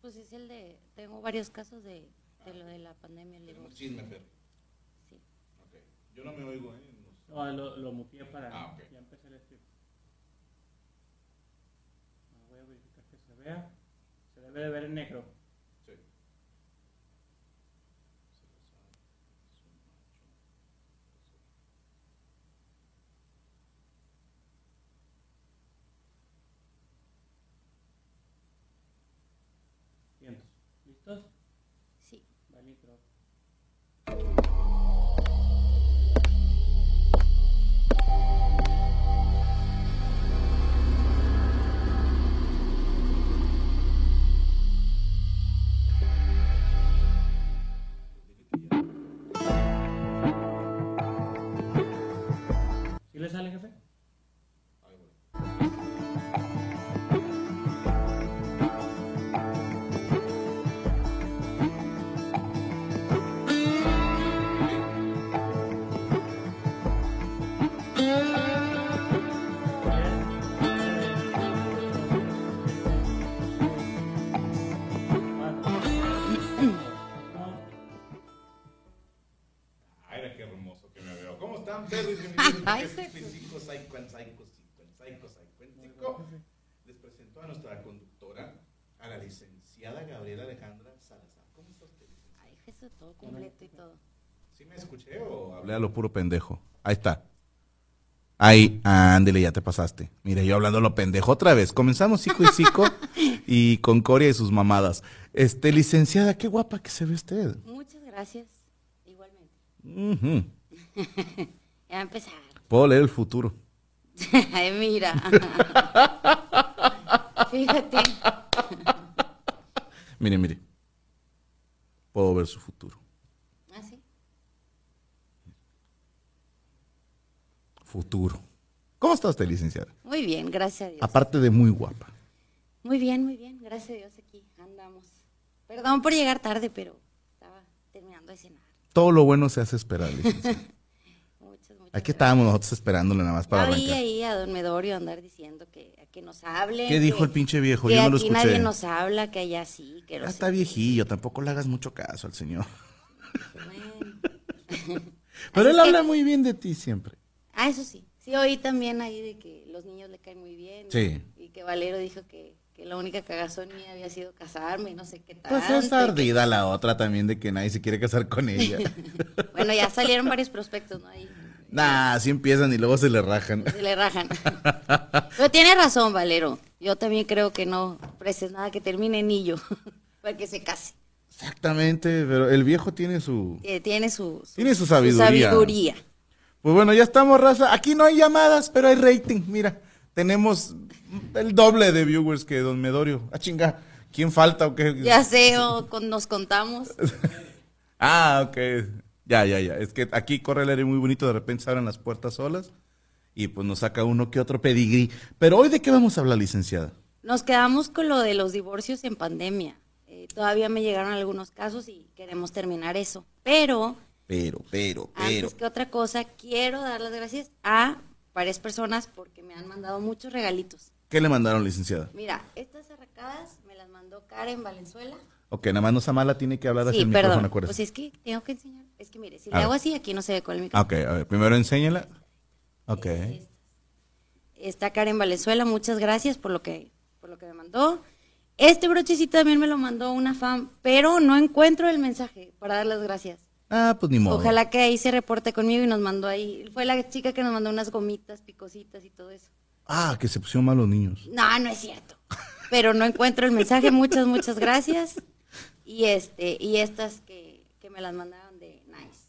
Pues es el de, tengo varios casos de, de lo de la pandemia. el divorcio. chisme, Fer. Sí. Ok. Yo no me oigo, ¿eh? No sé. No, lo, lo muteé para. Ah, ok. Ya empecé el stream. Ah, Voy a verificar que se vea. Se debe de ver en negro. Me escuché o hablé a lo puro pendejo? Ahí está. Ahí, ándele, ya te pasaste. Mire, yo hablando a lo pendejo otra vez. Comenzamos Cico y Cico y con Coria y sus mamadas. Este, licenciada, qué guapa que se ve usted. Muchas gracias. Igualmente. Ujú. Ya va a empezar. Puedo leer el futuro. Ay, mira. Fíjate. Mire, mire. Puedo ver su futuro. ¿Ah, sí? Futuro. ¿Cómo está usted, licenciada? Muy bien, gracias a Dios. Aparte de muy guapa. Muy bien, muy bien. Gracias a Dios aquí andamos. Perdón por llegar tarde, pero estaba terminando de cenar. Todo lo bueno se hace esperar, licenciada. Muchas, muchas Aquí estábamos nosotros esperándole nada más para vi arrancar. ahí a don Medorio andar diciendo que, que nos hable. ¿Qué dijo el pinche viejo? Que Yo no lo aquí escuché. nadie nos habla, que allá sí, que Ya no sé está viejillo, tampoco le hagas mucho caso al señor. Bueno. Pero él habla muy bien de ti siempre. Ah, eso sí. Sí, oí también ahí de que los niños le caen muy bien. y- Sí. Y, que Valero dijo que, que la única cagazón mía había sido casarme y no sé qué tal. Pues es ardida la otra también de que nadie se quiere casar con ella. Bueno, ya salieron varios prospectos, ¿no? Ahí nah, así empiezan y luego se le rajan. se le rajan. Pero tiene razón, Valero. Yo también creo que no prestes nada que termine en illo para que se case. Exactamente, pero el viejo tiene su... Eh, tiene su, Tiene su sabiduría. sabiduría. Pues bueno, ya estamos, raza. Aquí no hay llamadas, pero hay rating. Mira, tenemos el doble de viewers que Don Medorio. Ah, chinga. ¿Quién falta o qué? Ya sé, o con- nos contamos. Ah, ok. Ya, ya, ya. Es que aquí corre el aire muy bonito, de repente se abren las puertas solas y pues nos saca uno que otro pedigrí. Pero hoy de qué vamos a hablar, licenciada? Nos quedamos con lo de los divorcios en pandemia. Eh, todavía me llegaron algunos casos y queremos terminar eso. Pero, Pero, pero, pero. antes que otra cosa, quiero dar las gracias a varias personas porque me han mandado muchos regalitos. ¿Qué le mandaron, licenciada? Mira, estas arracadas me las mandó Karen Valenzuela. Ok, nada más no sea mala, tiene que hablar hacia Sí, el micrófono, perdón. acuérdese. Pues es que tengo que enseñar. Es que mire, si A le ver. hago así, aquí no se ve con el micrófono. Ok, a ver, primero enséñala. Ok. Está Karen Valenzuela, muchas gracias por lo que, por lo que me mandó. Este brochecito también me lo mandó una fan, pero no encuentro el mensaje para dar las gracias. Ah, pues ni modo. Ojalá que ahí se reporte conmigo y nos mandó ahí. Fue la chica que nos mandó unas gomitas, picositas y todo eso. Ah, que se pusieron mal los niños. No, no es cierto. Pero no encuentro el mensaje. Muchas, muchas gracias. Y este, y estas que, que me las mandaron de Nice.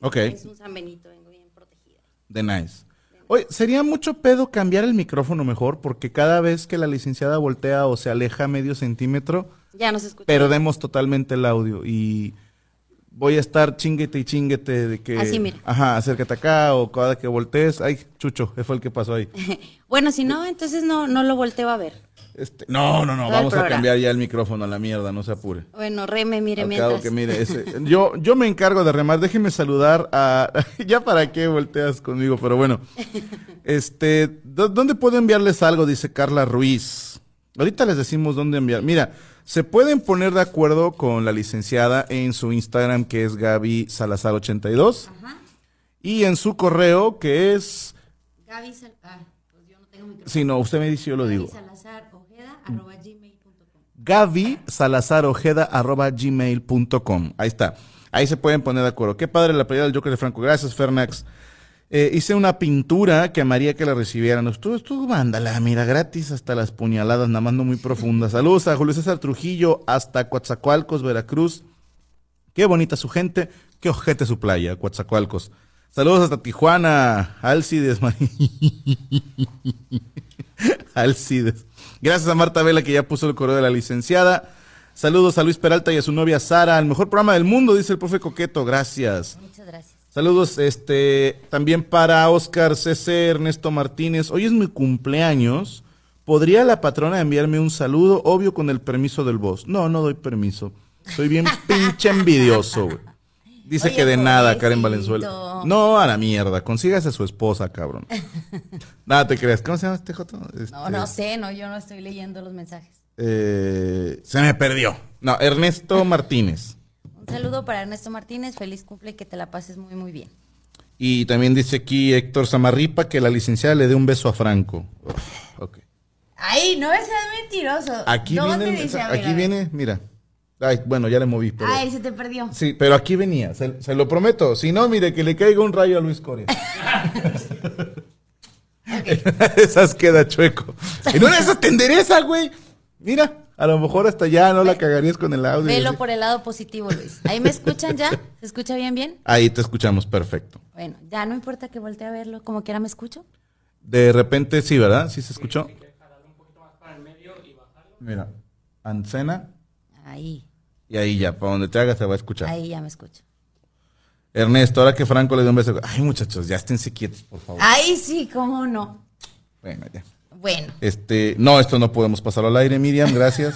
Ok, Es un San Benito, vengo bien protegida. de nice. Oye, sería mucho pedo cambiar el micrófono mejor, porque cada vez que la licenciada voltea o se aleja medio centímetro, Ya no se escucha. perdemos totalmente el audio y voy a estar chinguete y chinguete de que... Así, mira. Ajá, acércate acá o cada que voltees. Ay, chucho, ese fue el que pasó ahí. bueno, si no, entonces no, no lo volteo a ver. Este, no, no, no, Todo vamos a cambiar ya el micrófono a la mierda, no se apure. Bueno, reme, mire, Al cabo mientras. que mire, ese- yo, yo me encargo de remar. Déjeme saludar a. ya para qué volteas conmigo, pero bueno. Este, ¿dó- ¿dónde puedo enviarles algo? Dice Carla Ruiz. Ahorita les decimos dónde enviar. Mira, se pueden poner de acuerdo con la licenciada en su Instagram, que es Gaby Salazar82, Ajá. y en su correo, que es. Gaby Sal- ah, pues yo no tengo micrófono. Si no, usted me dice, yo lo Gaby digo. Salazar Ojeda, arroba gmail.com. Gaby Salazar Ojeda arroba gmail.com. Ahí está. Ahí se pueden poner de acuerdo. Qué padre la pelea del Joker de Franco. Gracias, Fernax. Eh, hice una pintura que amaría que la recibieran. Estuvo, estuvo, mándala, mira, gratis hasta las puñaladas, nada más no muy profundas. Saludos a Julio César Trujillo, hasta Coatzacoalcos, Veracruz. Qué bonita su gente, qué ojete su playa, Coatzacoalcos. Saludos hasta Tijuana, Alcides, Alcides. Gracias a Marta Vela que ya puso el correo de la licenciada. Saludos a Luis Peralta y a su novia Sara, el mejor programa del mundo, dice el profe Coqueto. Gracias. Saludos este también para Oscar CC Ernesto Martínez. Hoy es mi cumpleaños. ¿Podría la patrona enviarme un saludo? Obvio con el permiso del boss. No, no doy permiso. Soy bien pinche envidioso, güey. Dice Oye, que de nada, Karen. Valenzuela. No, a la mierda. Consígase a su esposa, cabrón. Nada te creas. ¿Cómo se llama este joto? No, Este, no sé, no, yo no estoy leyendo los mensajes. eh, se me perdió. No, Ernesto Martínez. Un saludo para Ernesto Martínez, feliz cumple y que te la pases muy, muy bien. Y también dice aquí Héctor Samarripa que la licenciada le dé un beso a Franco. Uf, ok. Ay, no seas mentiroso. Aquí ¿Dónde viene, dice? aquí viene, mira. Ay, bueno, ya le moví, pero. Ay, se te perdió. Sí, pero aquí venía, se, se lo prometo. Si no, mire, que le caiga un rayo a Luis Coria. esas queda chueco. En una de esas te endereza, güey. Mira, a lo mejor hasta ya no la cagarías con el audio. Velo por el lado positivo, Luis. ¿Ahí me escuchan ya? ¿Se escucha bien, bien? Ahí te escuchamos perfecto. Bueno, ya no importa que voltee a verlo, como quiera me escucho. De repente, sí, ¿verdad? ¿Sí se escuchó? Mira, Ancena Ahí, y ahí ya, para donde te hagas te va a escuchar. ahí ya me escucho. Ernesto, ahora que Franco le dio un beso. Ay, muchachos, ya esténse quietos, por favor. Ahí sí, cómo no. Bueno, ya. Bueno, Este, no, esto no podemos pasarlo al aire, Miriam, gracias.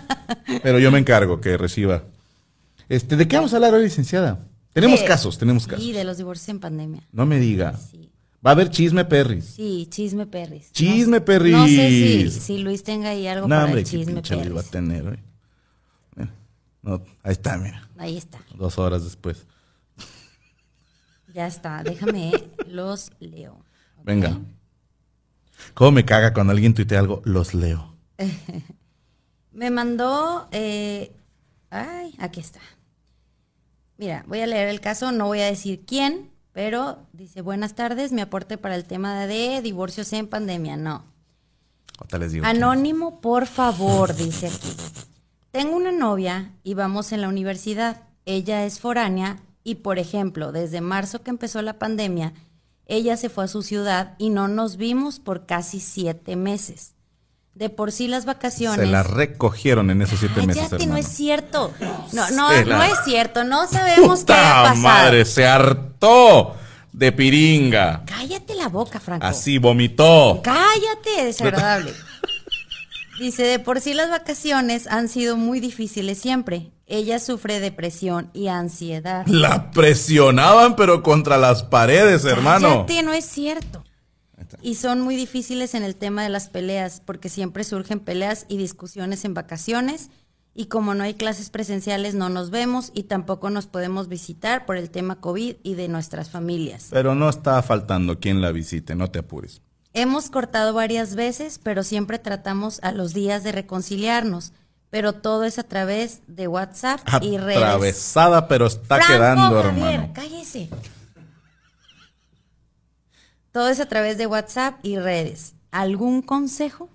Pero yo me encargo que reciba. Este, ¿de qué vamos a hablar hoy, licenciada? Tenemos de- casos, tenemos casos. Sí, de los divorcios en pandemia. No me diga. Sí, Va a haber chisme, perris. sí, chisme perris. Chisme no, perris. No sé si, si Luis tenga ahí algo No, para hombre, el qué chisme pinche Luis va a perris. tener hoy. Mira, no, ahí está, mira. Ahí está, Dos horas después. ya está. Déjame, eh, los leo. Venga. ¿Cómo me caga cuando alguien tuitea algo? Los leo. Me mandó. eh, ay, aquí está. Mira, voy a leer el caso, no voy a decir quién, pero dice: Buenas tardes, mi aporte para el tema de divorcios en pandemia. No. Les digo. Anónimo, por favor, dice aquí. Tengo una novia y vamos en la universidad. Ella es foránea y, por ejemplo, desde marzo que empezó la pandemia, ella se fue a su ciudad y no nos vimos por casi siete meses. De por sí las vacaciones. Se la recogieron en esos siete meses, hermano. no es cierto. No, no, Se la- no es cierto. No sabemos qué ha ¡Puta pasado. madre! Se hartó de piringa. Cállate la boca, Franco. Así vomitó. Cállate, desagradable. Dice, de por sí las vacaciones han sido muy difíciles siempre. Ella sufre depresión y ansiedad. La presionaban, pero contra las paredes, hermano. Cállate, no es cierto. Y son muy difíciles en el tema de las peleas, porque siempre surgen peleas y discusiones en vacaciones. Y como no hay clases presenciales, no nos vemos y tampoco nos podemos visitar por el tema COVID y de nuestras familias. Pero no está faltando quien la visite, no te apures. Hemos cortado varias veces, pero siempre tratamos a los días de reconciliarnos. Pero todo es a través de WhatsApp y redes. Atravesada, pero está Franco quedando, Javier, hermano. cállese. Todo es a través de WhatsApp y redes. ¿Algún consejo?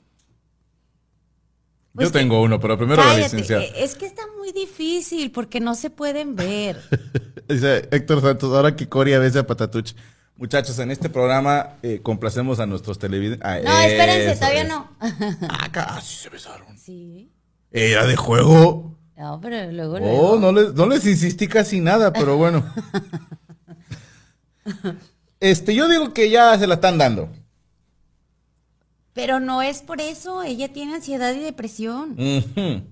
Pues Yo tengo uno, pero primero la Cállate, licenciada. eh, es que está muy difícil porque no se pueden ver. Dice Héctor Santos, ahora que Coria besa a Patatuch. Muchachos, en este programa eh, complacemos a nuestros televidentes. Ah, No, espérense, todavía es. no. Ah, casi se besaron. sí. Era de juego. No, pero luego, Oh, no les, no les insistí casi nada, pero bueno. Este, yo digo que ya se la están dando. Pero no es por eso. Ella tiene ansiedad y depresión. Ujú.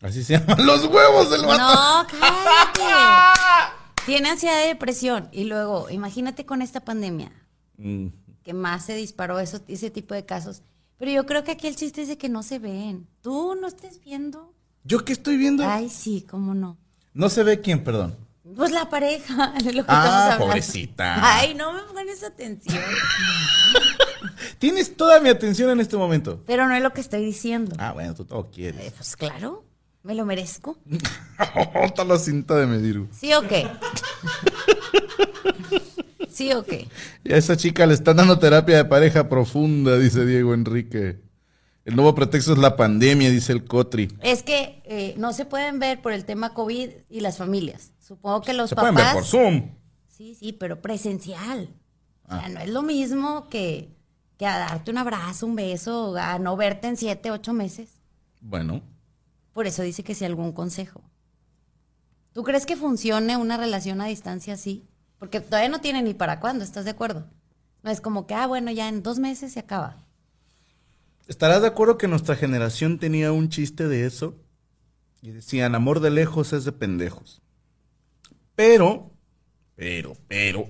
Así se llaman los huevos del vato. No, cállate. Tiene ansiedad y depresión. Y luego, imagínate con esta pandemia, Mm. que más se disparó eso, ese tipo de casos. Pero yo creo que aquí el chiste es de que no se ven. Tú no estés viendo. ¿Yo qué estoy viendo? Ay, sí, cómo no. No se ve quién, perdón. Pues la pareja, de lo que Ah, estamos hablando. pobrecita. Ay, no me pones atención. Tienes toda mi atención en este momento. Pero no es lo que estoy diciendo. Ah, bueno, tú todo Eh, quieres. pues claro, me lo merezco. Está la cinta de medir. ¿Sí o qué? ¿Sí o qué? Y a esa chica le están dando terapia de pareja profunda, dice Diego Enrique. El nuevo pretexto es la pandemia, dice el Cotri. Es que eh, no se pueden ver por el tema COVID y las familias. Supongo que los Se papás. pueden ver por Zoom. Sí, sí, pero presencial. O Ah. sea, no es lo mismo que, que a darte un abrazo, un beso, a no verte en siete, ocho meses. Bueno, Por eso dice que si algún consejo. ¿Tú crees que funcione una relación a distancia así? Porque todavía no tiene ni para cuándo, ¿estás de acuerdo? No es como que, ah, bueno, ya en dos meses se acaba. ¿estarás de acuerdo que nuestra generación tenía un chiste de eso? Y decían, amor de lejos es de pendejos. Pero, pero, pero,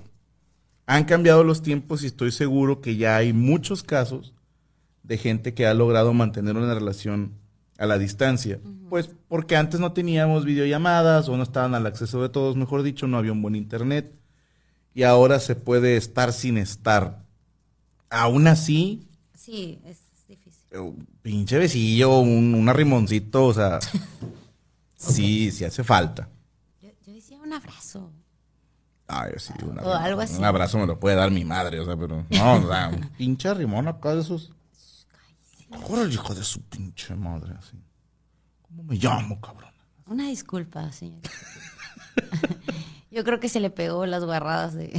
han cambiado los tiempos y estoy seguro que ya hay muchos casos de gente que ha logrado mantener una relación a la distancia. Pues porque antes no teníamos videollamadas o no estaban al acceso de todos, mejor dicho, no había un buen internet. Y ahora se puede estar sin estar. Aún así, Sí, es difícil. eh, pinche besillo, un, un arrimoncito, o sea, sí, sí hace falta. Yo, yo decía un abrazo. Ay, sí, un, O algo así. un abrazo me lo puede dar mi madre, o sea, pero no, o sea, un pinche arrimón acá de esos. Ahora el hijo de su pinche madre, así. ¿Cómo me llamo, cabrón? Una disculpa, señor. Yo creo que se le pegó las guarradas de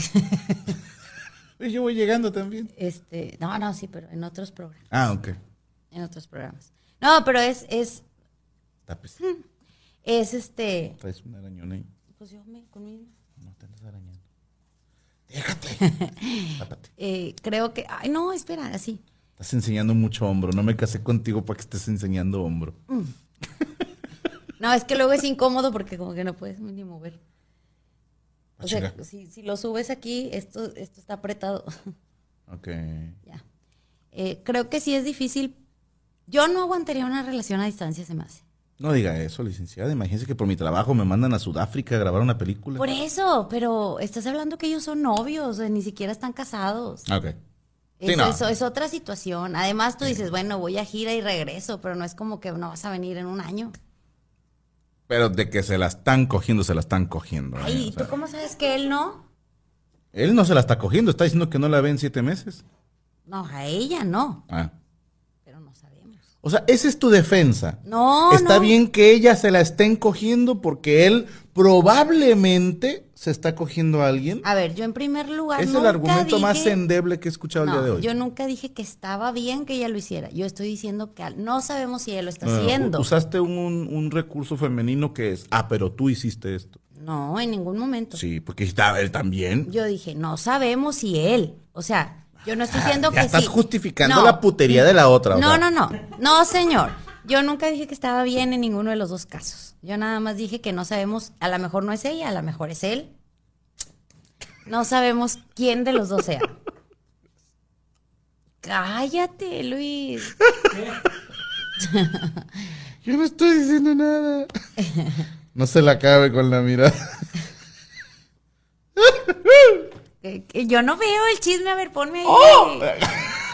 yo voy llegando también. este, no, no, sí, pero en otros programas, Ah, ok. en otros programas. No, pero es es Tapes. es este, Traes un arañón ahí. pues yo me conmigo. No te andas arañando. Déjate. Tápate. Eh, creo que, ay, no, espera, así. Estás enseñando mucho hombro. No me casé contigo para que estés enseñando hombro. No, es que luego es incómodo porque como que no puedes ni mover. Ah, O sea, si, si lo subes aquí, esto, esto está apretado. Ok. ya. Eh, creo que sí es difícil. Yo no aguantaría una relación a distancia, se me hace. No diga eso, licenciada. Imagínese que por mi trabajo me mandan a Sudáfrica a grabar una película. Por eso, pero estás hablando que ellos son novios, eh, ni siquiera están casados. Ok. Sí, no. eso es otra situación. Además, tú dices, bueno, voy a gira y regreso, pero no es como que no vas a venir en un año. Pero de que se la están cogiendo, se la están cogiendo. Ay, O ¿y sea, tú cómo sabes que él no? Él no se la está cogiendo, está diciendo que no la ve en siete meses. No, a ella no, Ah. pero no sabemos. O sea, esa es tu defensa. No, Está no. bien que ella se la estén cogiendo porque él probablemente se está cogiendo a alguien. A ver, yo en primer lugar es el argumento más endeble que he escuchado el día de hoy. yo nunca dije que estaba bien que ella lo hiciera. Yo estoy diciendo que no sabemos si ella lo está No, haciendo. Usaste un, un recurso femenino que es, ah, pero tú hiciste esto. No, en ningún momento. Sí, porque está él también. Yo dije, no sabemos si él. O sea, yo no estoy diciendo Ah, ya que estás sí. justificando No. la putería de la otra. o No, sea. no, no. No, señor. Yo nunca dije que estaba bien en ninguno de los dos casos. Yo nada más dije que no sabemos, a lo mejor no es ella, a lo mejor es él. No sabemos quién de los dos sea. Cállate, Luis. Yo no estoy diciendo nada. No se la cabe con la mirada. Que- que yo no veo el chisme, a ver, ponme ahí. ¡Oh!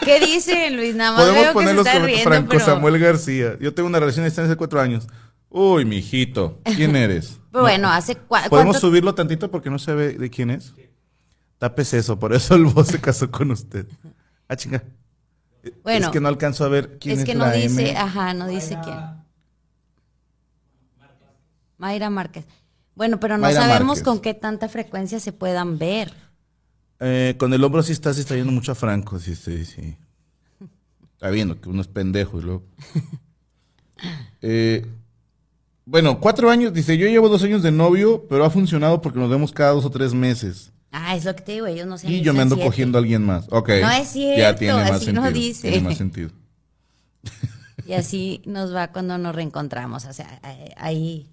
¿Qué dice Luis? Nada más Podemos veo que poner se los está riendo, Franco pero... Samuel García. Yo tengo una relación de distancia de cuatro años. Uy, mijito. ¿Quién eres? Bueno, hace cua- ¿Podemos cuánto- subirlo tantito porque no se ve de quién es? Tapes eso, por eso el voz se casó con usted. Ah, chinga. Bueno, es que no alcanzo a ver quién es, es que no la dice, M. ajá, no dice quién. Mayra Márquez. Bueno, pero no Mayra sabemos Márquez. con qué tanta frecuencia se puedan ver. Eh, con el hombro sí estás distrayendo mucho a Franco, sí, sí, sí. Está viendo que uno es pendejo y luego. Eh, bueno, cuatro años, dice, yo llevo dos años de novio, pero ha funcionado porque nos vemos cada dos o tres meses. Ah, es lo que te digo, ellos no se Y yo me ando cogiendo a alguien más. Ok. No es Ya cierto, tiene más así no sentido. dice. Tiene más sentido. Y así nos va cuando nos reencontramos. O sea, eh, ahí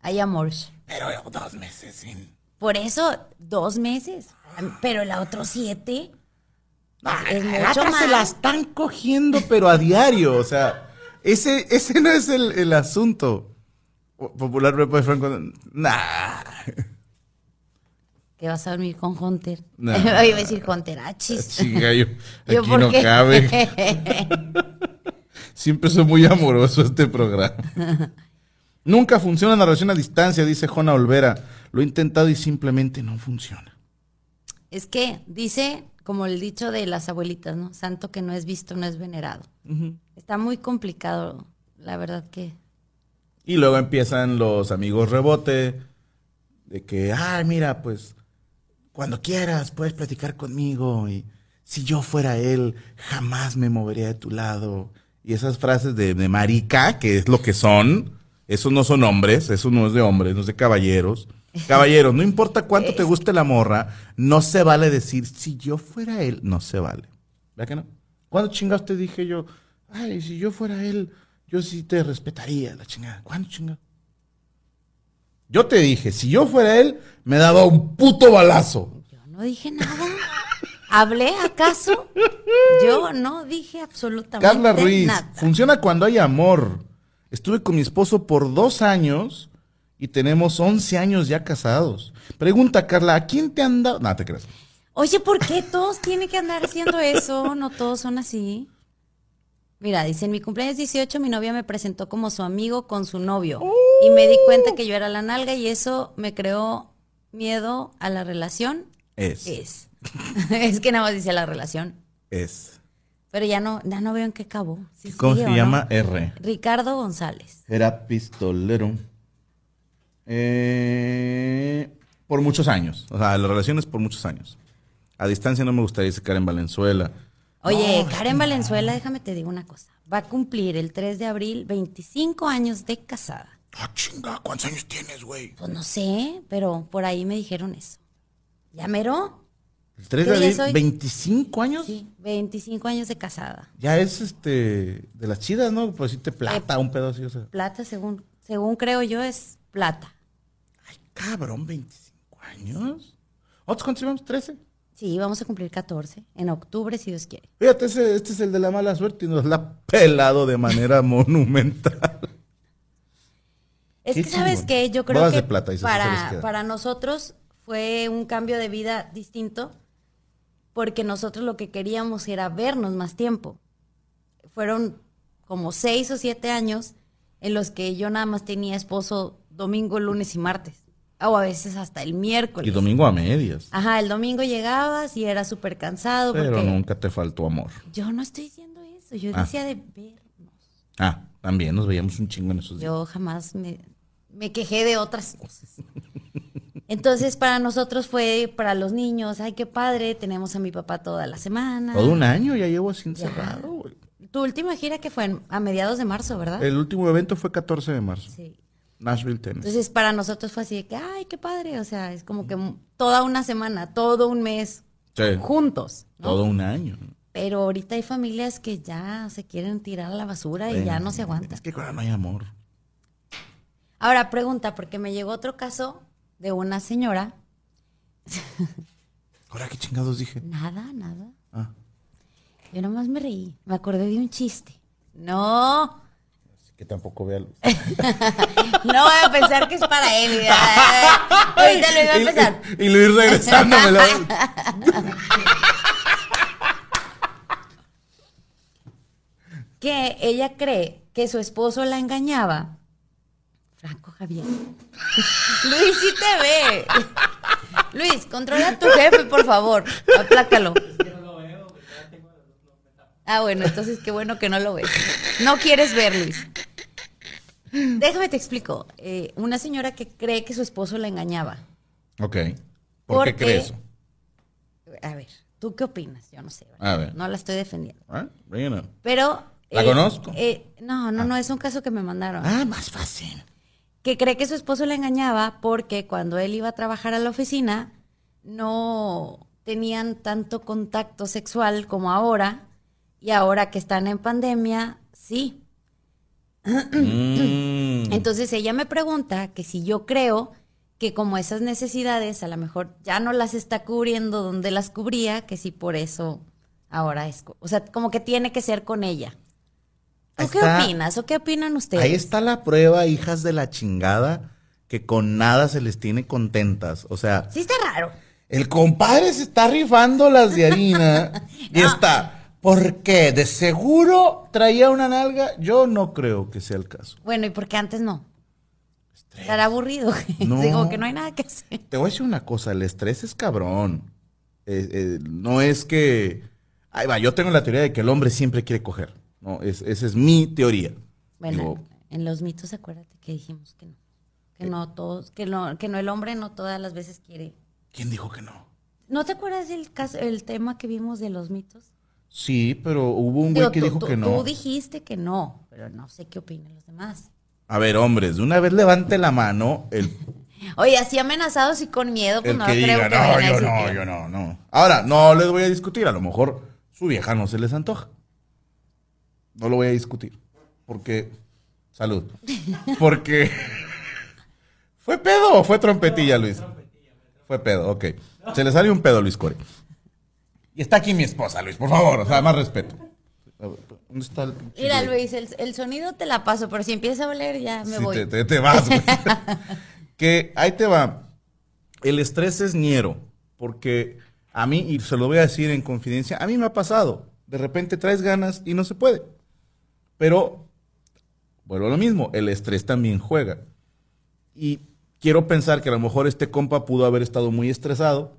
hay amor. Pero dos meses sin. Por eso, dos meses. Pero el otro siete. es mucho más. se la están cogiendo, pero a diario. O sea, ese, ese no es el, el asunto. Popular Repo de Franco. Nah. Que vas a dormir con Hunter. No. Iba a decir Hunter, achis. Chinga, yo, Yo, aquí ¿por no qué? cabe. Siempre soy muy amoroso este programa. Nunca funciona la relación a distancia, dice Jona Olvera. Lo he intentado y simplemente no funciona. Es que dice, como el dicho de las abuelitas, ¿no? Santo que no es visto, no es venerado. Está muy complicado, la verdad que. Y luego empiezan los amigos rebote, de que, ay, mira, pues, cuando quieras puedes platicar conmigo y si yo fuera él, jamás me movería de tu lado. Y esas frases de, de marica, que es lo que son, esos no son hombres, eso no es de hombres, no es de caballeros. Caballeros, no importa cuánto te guste la morra, no se vale decir, si yo fuera él, no se vale. ¿Verdad que no? ¿Cuándo chingados te dije yo, ay, si yo fuera él, yo sí te respetaría, la chingada? ¿Cuándo chingados? Yo te dije, si yo fuera él, me daba un puto balazo. Yo no dije nada. ¿Hablé acaso? Yo no dije absolutamente Carla Ruiz, nada. funciona cuando hay amor. Estuve con mi esposo por dos años y tenemos 11 años ya casados. Pregunta, Carla, ¿a quién te han dado? No, te creas. Oye, ¿por qué todos tienen que andar haciendo eso? No todos son así. Mira, dice, en mi cumpleaños 18 mi novia me presentó como su amigo con su novio y me di cuenta que yo era la nalga y eso me creó miedo a la relación. Es. Es. es que nada más dice la relación. Es. Pero ya no, ya no veo en qué acabó. ¿Sí ¿Cómo se no? llama? R. Ricardo González. Era pistolero. Eh, por muchos años. O sea, las relaciones por muchos años. A distancia no me gustaría dice Karen Valenzuela. Oye, Karen Valenzuela, déjame te digo una cosa. Va a cumplir el 3 de abril 25 años de casada. Ah, chinga, ¿cuántos años tienes, güey? Pues no sé, pero por ahí me dijeron eso. ¿Ya mero? El 3 de ¿Qué día abril, es hoy? 25 años. Sí, 25 años de casada. Ya es este de las chidas, ¿no? Por decirte plata, un pedo así, o sea. Plata, según, según creo yo, es plata. Cabrón, 25 años. ¿Otros cuántos llevamos? 13. Sí, vamos a cumplir 14 en octubre, si Dios quiere. Fíjate, ese- este es el de la mala suerte y nos la ha pelado de manera monumental. Es que, ¿sabes qué? Yo creo Bodas que plata, para, para nosotros fue un cambio de vida distinto porque nosotros lo que queríamos era vernos más tiempo. Fueron como seis o siete años en los que yo nada más tenía esposo domingo, lunes y martes. O a veces hasta el miércoles. Y domingo a medias. Ajá, el domingo llegabas y era súper cansado Pero porque nunca te faltó amor. yo no estoy diciendo eso, yo Ah. decía de vernos. Ah, también nos veíamos un chingo en esos días. Yo jamás me, me quejé de otras cosas. Entonces, para nosotros fue, para los niños, ay, qué padre, tenemos a mi papá toda la semana. Todo un año ya llevo así encerrado, güey. Tu última gira que fue en- a mediados de marzo, ¿verdad? El último evento fue 14 de marzo. Sí. Nashville, Tennessee. Entonces, para nosotros fue así de que, ay, qué padre, o sea, es como que toda una semana, todo un mes Sí, juntos, ¿no? todo un año. Pero ahorita hay familias que ya se quieren tirar a la basura y ya no se aguantan. Es que ahora no hay amor. Ahora, pregunta, porque me llegó otro caso de una señora, Ahora qué chingados dije. nada, nada, Ah, Yo nomás me reí. Me acordé de un chiste. No, que tampoco vea luz. no voy a pensar que es para él. Ahorita lo iba a empezar. Y, y Luis regresándomelo. Que ella cree que su esposo la engañaba. Franco Javier. Luis, sí te ve. Luis, controla a tu jefe, por favor. Aplácalo. Ah, bueno, entonces qué bueno que no lo ves. No quieres ver, Luis. Déjame te explico. Eh, una señora que cree que su esposo la engañaba. ok. ¿Por qué crees eso? A ver, ¿tú qué opinas? Yo no sé. A ver. No la estoy defendiendo. Ah, bueno. Pero. ¿La conozco? eh, no, no, no, es un caso que me mandaron. Ah, más fácil. Que cree que su esposo la engañaba porque cuando él iba a trabajar a la oficina no tenían tanto contacto sexual como ahora. Y ahora que están en pandemia, sí. Mm. Entonces ella me pregunta que si yo creo que como esas necesidades a lo mejor ya no las está cubriendo donde las cubría, que si por eso Ahora es, o sea, como que tiene que ser con ella. ¿Tú qué está. opinas o qué opinan ustedes? Ahí está la prueba, hijas de la chingada, que con nada se les tiene contentas. O sea, Sí está raro. el compadre se está rifando las de harina y está. ¿Por qué? ¿De seguro traía una nalga? Yo no creo que sea el caso. Bueno, ¿y por qué antes no? Estará aburrido. No. Digo que no hay nada que hacer. Te voy a decir una cosa, el estrés es cabrón. Eh, eh, no es que... Ahí va, yo tengo la teoría de que el hombre siempre quiere coger. No, es, esa es mi teoría. Bueno, Digo, en los mitos acuérdate que dijimos que no. Que no todos, que no, que no el hombre no todas las veces quiere. ¿Quién dijo que no? ¿No te acuerdas del caso, el tema que vimos de los mitos? Sí, pero hubo un güey Digo, que tú- dijo tú- que no. Tú dijiste que no, pero no sé qué opinan los demás. A ver, hombres, de una vez levante la mano el, Oye, así amenazados y con miedo, pues el no que creo diga, que no, yo no, que- yo no, no. Ahora, no les voy a discutir, a lo mejor su vieja no se les antoja. No lo voy a discutir, porque... Salud. Porque... ¿Fue pedo o fue trompetilla, Luis? Fue pedo, ok. Se le salió un pedo, Luis Core. Y está aquí mi esposa, Luis, por favor, o sea, más respeto. ¿Dónde está el pinche Mira? Luis, el, el sonido te la paso, pero si empieza a oler ya me Sí, voy. te, te- te vas, güey. que ahí te va. El estrés es ñero, porque a mí, y se lo voy a decir en confidencia, a mí me ha pasado. De repente traes ganas y no se puede. Pero, vuelvo a lo mismo, el estrés también juega. Y quiero pensar que a lo mejor este compa pudo haber estado muy estresado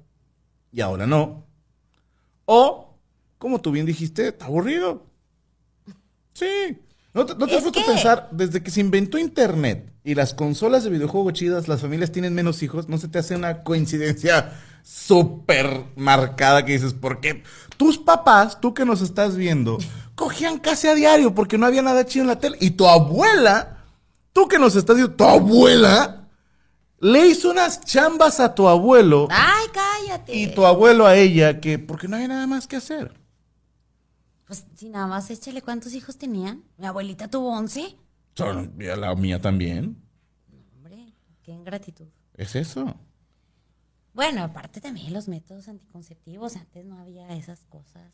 y ahora no. O, como tú bien dijiste, está aburrido. Sí. ¿No te, no te has Es puesto a pensar, desde que se inventó Internet y las consolas de videojuego chidas, las familias tienen menos hijos, ¿no se te hace una coincidencia súper marcada que dices, ¿por qué? Tus papás, tú que nos estás viendo, cogían casi a diario porque no había nada chido en la tele. Y tu abuela, tú que nos estás viendo, tu abuela le hizo unas chambas a tu abuelo Ay, cállate. y tu abuelo a ella que porque no había nada más que hacer. Pues si nada más échale cuántos hijos tenían. Mi abuelita tuvo 11. Son- y a La mía también. Hombre, qué ingratitud. Es eso. Bueno, aparte también los métodos anticonceptivos. Antes no había esas cosas.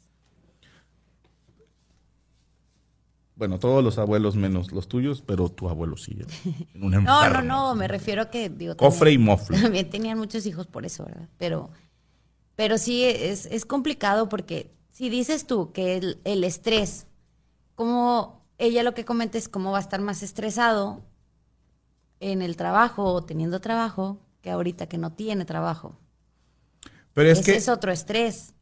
Bueno, todos los abuelos menos los tuyos, pero tu abuelo sí. ¿eh? En un No, no, no, me refiero a que digo, Cofre y también- mofle. También tenían muchos hijos por eso, ¿verdad? Pero, pero sí es, es complicado porque si dices tú que el, el estrés, como ella lo que comenta es cómo va a estar más estresado en el trabajo o teniendo trabajo que ahorita que no tiene trabajo. Pero es Ese que, es otro estrés.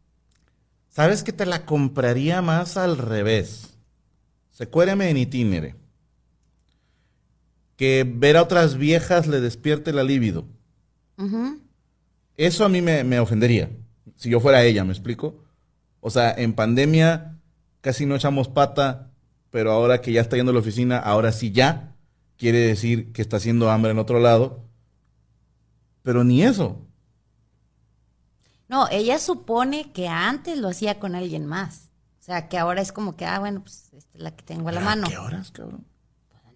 ¿sabes que te la compraría más al revés? Secuéreme en itinere. Que ver a otras viejas le despierte la libido. Eso a mí me, me ofendería. Si yo fuera ella, ¿me explico? O sea, en pandemia casi no echamos pata, pero ahora que ya está yendo a la oficina, ahora sí ya. Quiere decir que está haciendo hambre en otro lado. Pero ni eso. No, ella supone que antes lo hacía con alguien más. O sea, que ahora es como que, ah, bueno, pues esta es la que tengo a la ¿Pero mano. qué horas, cabrón?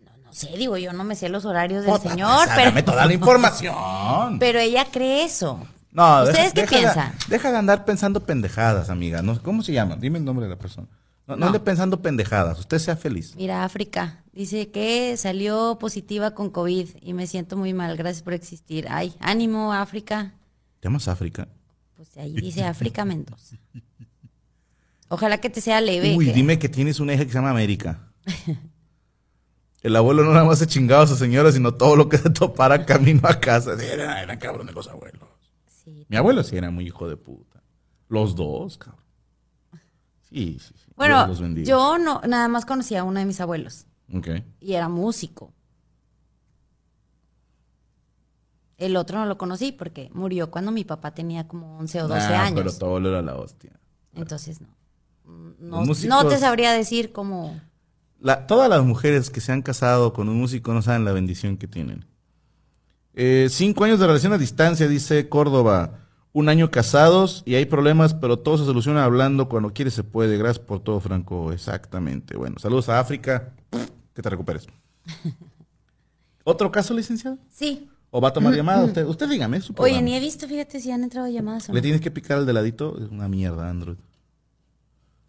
No, no sé, digo, yo no me sé los horarios del Puta, señor, pues, pero, Dame toda la información. pero ella cree eso. No, ¿Ustedes qué de- piensan? deja de andar pensando pendejadas, amiga. No, ¿Cómo se llama? Dime el nombre de la persona. No, no No. ande pensando pendejadas. Usted sea feliz. Mira, África, dice que salió positiva con COVID y me siento muy mal, gracias por existir. Ay, ánimo, África. ¿Te llamas África? Pues ahí dice África Mendoza. Ojalá que te sea leve. Uy, que- dime que tienes una hija que se llama América. El abuelo no nada más se chingaba a su señora, sino todo lo que se topara camino a casa. Era, era cabrón de los abuelos. Sí. Mi abuelo sí era muy hijo de puta. Los dos, cabrón. Sí, sí, sí. Bueno, yo no, nada más conocía a uno de mis abuelos Ok. y era músico. El otro no lo conocí porque murió cuando mi papá tenía como 11 o 12 Nah, años. Pero tu abuelo era la hostia. Entonces no. No, músicos- no te sabría decir cómo. La- todas las mujeres que se han casado con un músico no saben la bendición que tienen. Eh, cinco años de relación a distancia, dice Córdoba. Un año casados y hay problemas, pero todo se soluciona hablando. Cuando quiere se puede. Gracias por todo, Franco. Exactamente. Bueno, saludos a África. Que te recuperes. ¿Otro caso, licenciado? Sí. ¿O va a tomar llamada? Usted, usted dígame. Oye, ni he visto, fíjate si han entrado llamadas o no. ¿Le tienes que picar al de ladito? Es una mierda, Android.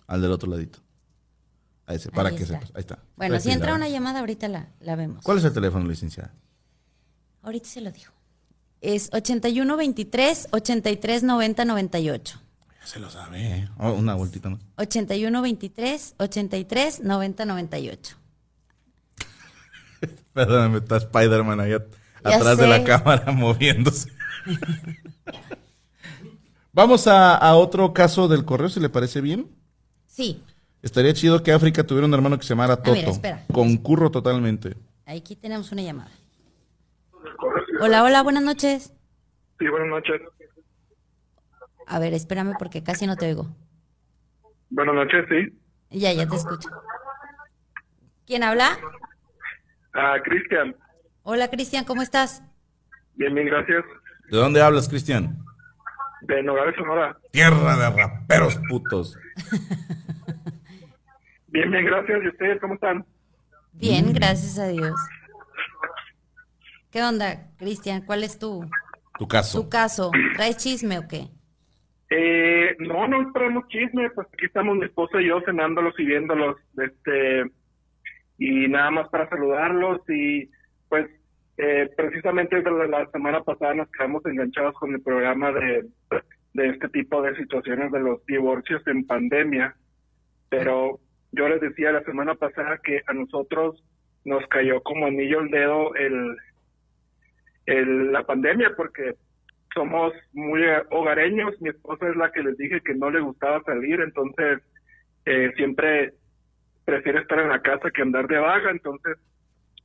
Al del otro ladito. A ese, para Ahí que está. sepas. Ahí está. Bueno, si entra una llamada, ahorita la, la vemos. ¿Cuál es el teléfono, licenciada? Ahorita se lo digo. Es 8123 83 90 98. Ya se lo sabe, ¿eh? Oh, una vueltita más. 8123 83 90 98. Perdóname, está Spider-Man Ya atrás de la cámara moviéndose. Vamos a, a otro caso del correo, si le parece bien. Sí, Estaría chido que África tuviera un hermano que se llamara Toto. Mira, espera. Concurro totalmente. aquí tenemos una llamada. Hola, hola, buenas noches. Sí, buenas noches. A ver, espérame porque casi no te oigo. Buenas noches, sí. Ya, ya te escucho. ¿Quién habla? Ah, Cristian. Hola, Cristian, ¿cómo estás? Bien, bien, gracias. ¿De dónde hablas, Cristian? De Nogales, Sonora. Tierra de raperos putos. Bien, bien, gracias. ¿Y ustedes cómo están? Bien, gracias a Dios. ¿Qué onda, Cristian? ¿Cuál es tu, Tu caso. tu caso? ¿Traes chisme o qué? Eh, no, no esperamos chisme. Pues aquí estamos mi esposa y yo cenándolos y viéndolos. Este, y nada más para saludarlos. Y eh, precisamente desde la, semana pasada nos quedamos enganchados con el programa de, este tipo de situaciones de los divorcios en pandemia. Pero yo les decía la semana pasada que a nosotros nos cayó como anillo el dedo el, la pandemia porque somos muy hogareños. Mi esposa es la que les dije que no le gustaba salir, entonces eh, siempre prefiere estar en la casa que andar de vaga. Entonces,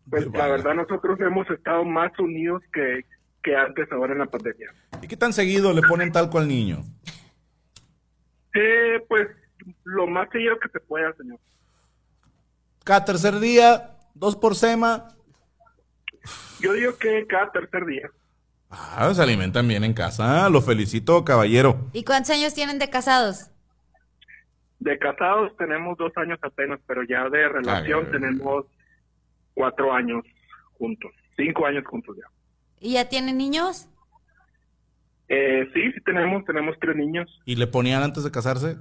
pues la verdad nosotros hemos estado más unidos que, que antes ahora en la pandemia. ¿Y qué tan seguido le ponen talco al niño? Eh, pues lo más seguido que se pueda, señor. Cada tercer día, dos por sema. Yo digo que cada tercer día. Ah, se alimentan bien en casa. Lo felicito, caballero. ¿Y cuántos años tienen de casados? De casados tenemos dos años apenas, pero ya de relación Ah, tenemos cuatro años juntos, cinco años juntos ya. ¿Y ya tienen niños? Eh, sí, sí tenemos, tenemos tres niños. ¿Y le ponían antes de casarse?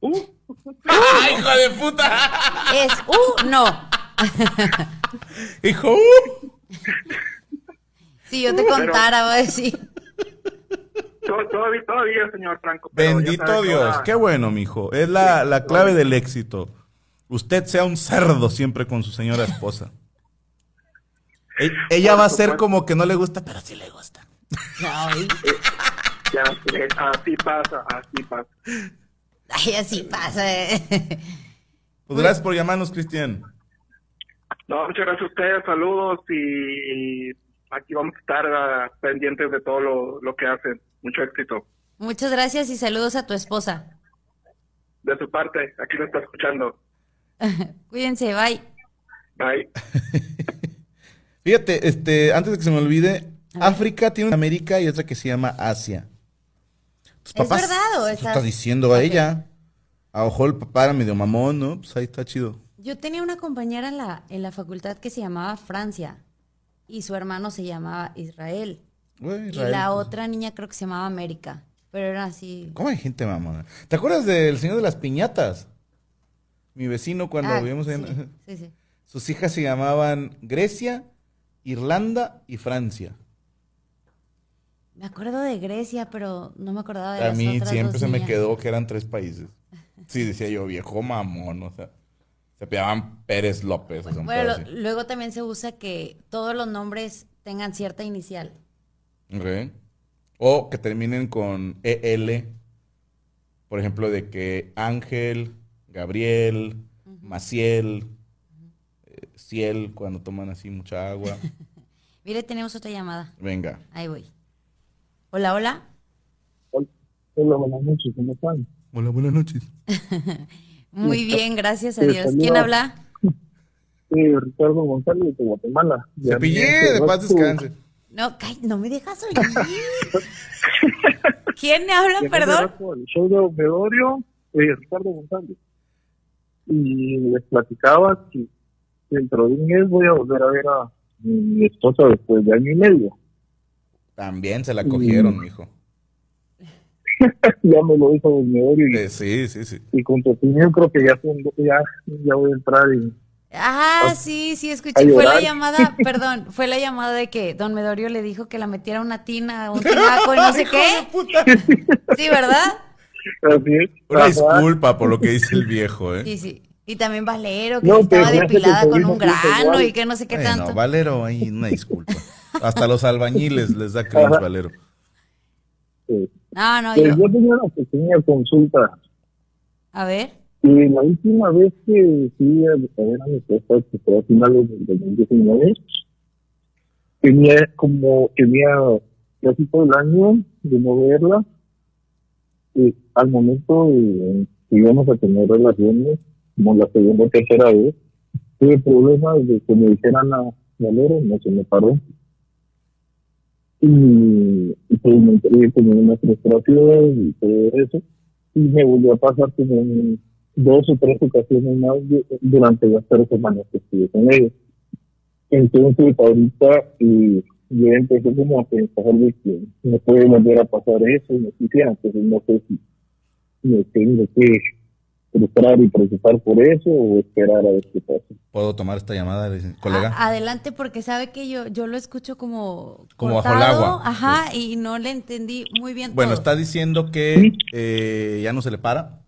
Uh, ¡Ah, hijo de puta! Es, uh, no. Hijo, uh. Si yo te contara, voy a decir. to- todavía, todavía, señor Franco. Bendito Dios. Qué bueno, mijo. Es la, la clave del éxito. Usted sea un cerdo siempre con su señora esposa. E- ella va a ser como que no le gusta, pero sí le gusta. Ay, Ya sé, así pasa, así pasa. ay, así pasa. eh. Pues gracias por llamarnos, Cristian. No, muchas gracias a ustedes, saludos y aquí vamos a estar ah, pendientes de todo lo, lo que hacen. Mucho éxito. Muchas gracias y saludos a tu esposa. De su parte, aquí lo está escuchando. Cuídense, bye. Bye. Fíjate, este, antes de que se me olvide, África tiene una América y otra que se llama Asia. Tus ¿Es verdad o eso estás- está diciendo a ella. A ojo el papá era medio mamón, ¿no? Pues ahí está chido. Yo tenía una compañera en la, en la facultad que se llamaba Francia y su hermano se llamaba Israel. Güey, Y Israel, la pues. otra niña creo que se llamaba América. Pero era así. ¿Cómo hay gente mamona? ¿Te acuerdas del señor de las piñatas? Mi vecino cuando Ah, vivimos en... sí, sí, sí. Sus hijas se llamaban Grecia, Irlanda y Francia. Me acuerdo de Grecia, pero no me acordaba de A las mí otras siempre dos se me quedó que eran tres países. Sí, decía yo, viejo mamón, o sea. Se llamaban Pérez López. Bueno, lo- luego también se usa que todos los nombres tengan cierta inicial. Ok. O que terminen con EL. Por ejemplo, de que Ángel, Gabriel, Maciel, eh, Ciel, cuando toman así mucha agua. Mire, tenemos otra llamada. Venga. Ahí voy. Hola, hola. Hola, buenas noches, ¿cómo están? Hola, buenas noches. Muy bien, gracias a Sí, Dios. ¿Quién habla? Sí, Ricardo González de Guatemala. Se pillé, de paz descanse. No, cay- no me dejas oír. ¿Quién habla, me perdón? conozco El show de Obedorio, eh, Ricardo González. Y les platicaba que dentro de un mes voy a volver a ver a mi esposa después de año y medio. También se la cogieron, mijo. ya me lo Medorio y, Eh, sí, sí, sí. y con tu opinión creo que ya, ya, ya voy a entrar y Ah, sí, sí, escuché. Fue la llamada, perdón, fue la llamada de que Don Medorio le dijo que la metiera a una tina, un tinaco y no sé qué. Sí, ¿verdad? Una Ajá. disculpa por lo que dice el viejo, ¿eh? Sí, sí. Y también Valero, que No, estaba depilada con un grano y que no sé qué Bueno, tanto. Valero, ahí una disculpa. Hasta los albañiles les da cringe, Ajá. Valero. Sí. No, no, yo. yo tenía una pequeña consulta. A ver. Y la última vez que fui a a ver a mi esposa, que fue a finales del 2019, tenía como, tenía casi todo el año de no verla. Y al momento que íbamos a tener relaciones, como la segunda o tercera vez, tuve problemas de que me dijeran a Valero, no se me paró. Y, y pues me entré como en una frustración y todo eso. Y me volvió a pasar como dos o tres ocasiones más durante las tres semanas que estuve con ella. Entonces, ahorita eh, yo empecé como a pensar de que me puede volver a pasar eso, me quisiera, entonces no sé si me tengo que frustrar y preocupar por eso o esperar a ver qué pasa. ¿Puedo tomar esta llamada, colega? A- adelante, porque sabe que yo, yo lo escucho como. Como bajo el cortado, agua. Ajá, y no le entendí muy bien. Bueno, todo. está diciendo que eh, ya no se le para.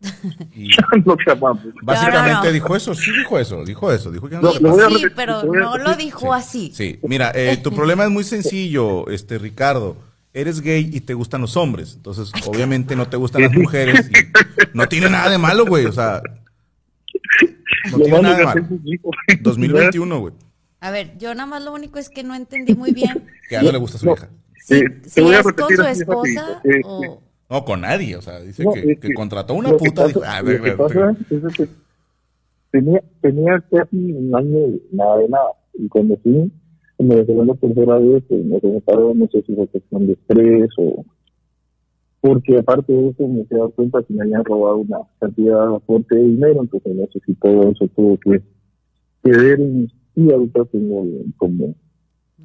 Y básicamente No, no, no. dijo eso, sí dijo eso, dijo eso, dijo que ya no No, se le para. Sí, pero no lo dijo así. Sí, mira, eh, tu problema es muy sencillo, este Ricardo. Eres gay y te gustan los hombres. Entonces, obviamente no te gustan las mujeres. y no tiene nada de malo, güey. O sea, no Lo tiene nada de malo. sus hijos. 2021, güey. A ver, yo nada más lo único es que no entendí muy bien. Que a no le gusta a su No. vieja. Si, Eh, si es con su esposa. Eh, o. No, con nadie. O sea, dice No, que, es que que contrató una puta. pasa- dijo, ah, que ver, pasa es que tenía, tenía casi un año de nada de nada. Y cuando fui, dejó la tercera vez, pues, me preguntaron, no sé si fue cuestión de estrés o... Porque aparte de eso me he dado cuenta que me habían robado una cantidad fuerte de dinero, entonces no sé si todo eso tuvo que, que ver y, y ahorita tengo como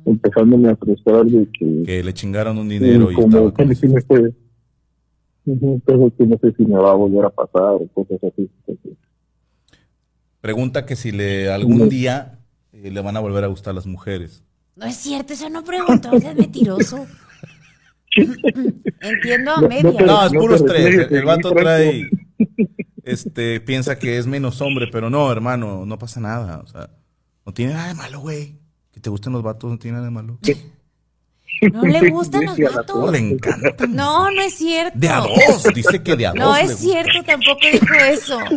empezándome a frustrar de que Que le chingaron un dinero y como estaba con que sí me puede. Ujú, Cosas que no sé si me va a volver a pasar o cosas así. Entonces, Pregunta que si le algún día eh, le van a volver a gustar las mujeres. No es cierto, eso no preguntó, es mentiroso. Entiendo a No, no, media. No, es puro estrés. El, el vato trae. Este, piensa que es menos hombre, pero no, hermano, no pasa nada. O sea, no tiene nada de malo, güey. Que te gusten los vatos no tiene nada de malo. No le gustan los. No, le encanta. No, no es cierto. De a dos, dice que de a dos. No es cierto, tampoco dijo eso.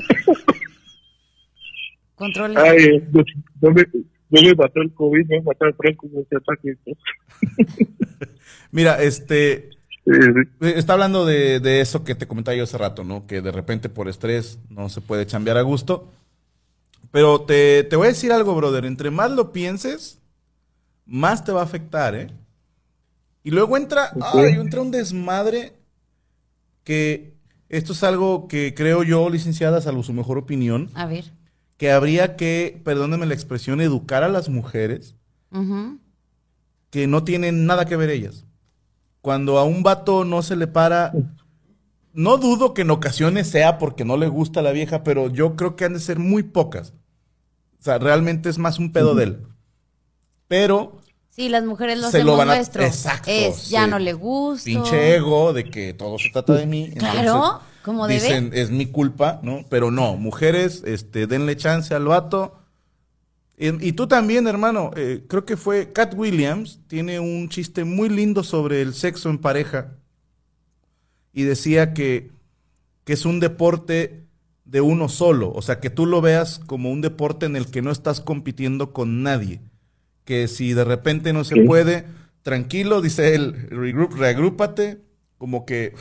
Controla. Ay, eh, no, no me, no me mató el COVID, me mató el Franco con ese ataque. Mira, este, Eh, Está hablando de, de eso que te comentaba yo hace rato, ¿no? Que de repente por estrés no se puede chambear a gusto. Pero te, te voy a decir algo, brother. Entre más lo pienses, más te va a afectar, ¿eh? Y luego entra, ay, entra un desmadre que esto es algo que creo yo, licenciada, salvo su mejor opinión, A ver. Que habría que, perdónenme la expresión, educar a las mujeres Ujú. que no tienen nada que ver ellas. Cuando a un vato no se le para, no dudo que en ocasiones sea porque no le gusta a la vieja, pero yo creo que han de ser muy pocas. O sea, realmente es más un pedo de él. Pero Sí, las mujeres lo Se hacemos lo van a- nuestro. Exacto, Es, ya sí. no le gusta. pinche ego de que todo se trata de mí. Claro, como debe. Dicen, es mi culpa, ¿no? Pero no, mujeres, este, denle chance al vato. Y, y tú también, hermano, eh, creo que fue Cat Williams, tiene un chiste muy lindo sobre el sexo en pareja. Y decía que, que es un deporte de uno solo. O sea, que tú lo veas como un deporte en el que no estás compitiendo con nadie. Que si de repente no se Sí. puede, tranquilo, dice él, regroup, reagrúpate, como que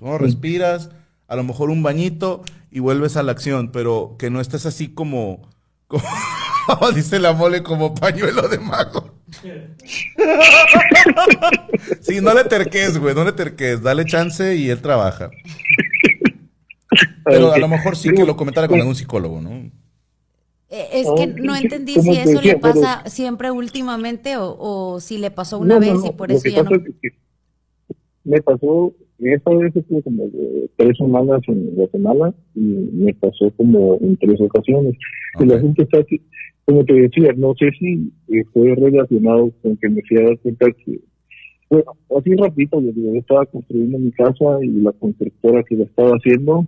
¿no? respiras, a lo mejor un bañito y vuelves a la acción, pero que no estés así como, como dice la mole, como pañuelo de mago. Sí, no le terques, güey, no le terques, dale chance y él trabaja. Pero a lo mejor sí que lo comentara con algún psicólogo, ¿no? Eh, Es que no entendí si eso le pero- pasa siempre últimamente o, o si le pasó una No, no, vez no, y por eso ya no. pasa es que me pasó esta vez estuve como de tres semanas en Guatemala y me pasó como en tres ocasiones. Y la Ok. gente está aquí, como te decía, no sé si eh, fue relacionado con que me fui a dar cuenta que, bueno, así rapidito, yo, estaba construyendo mi casa y la constructora que la estaba haciendo,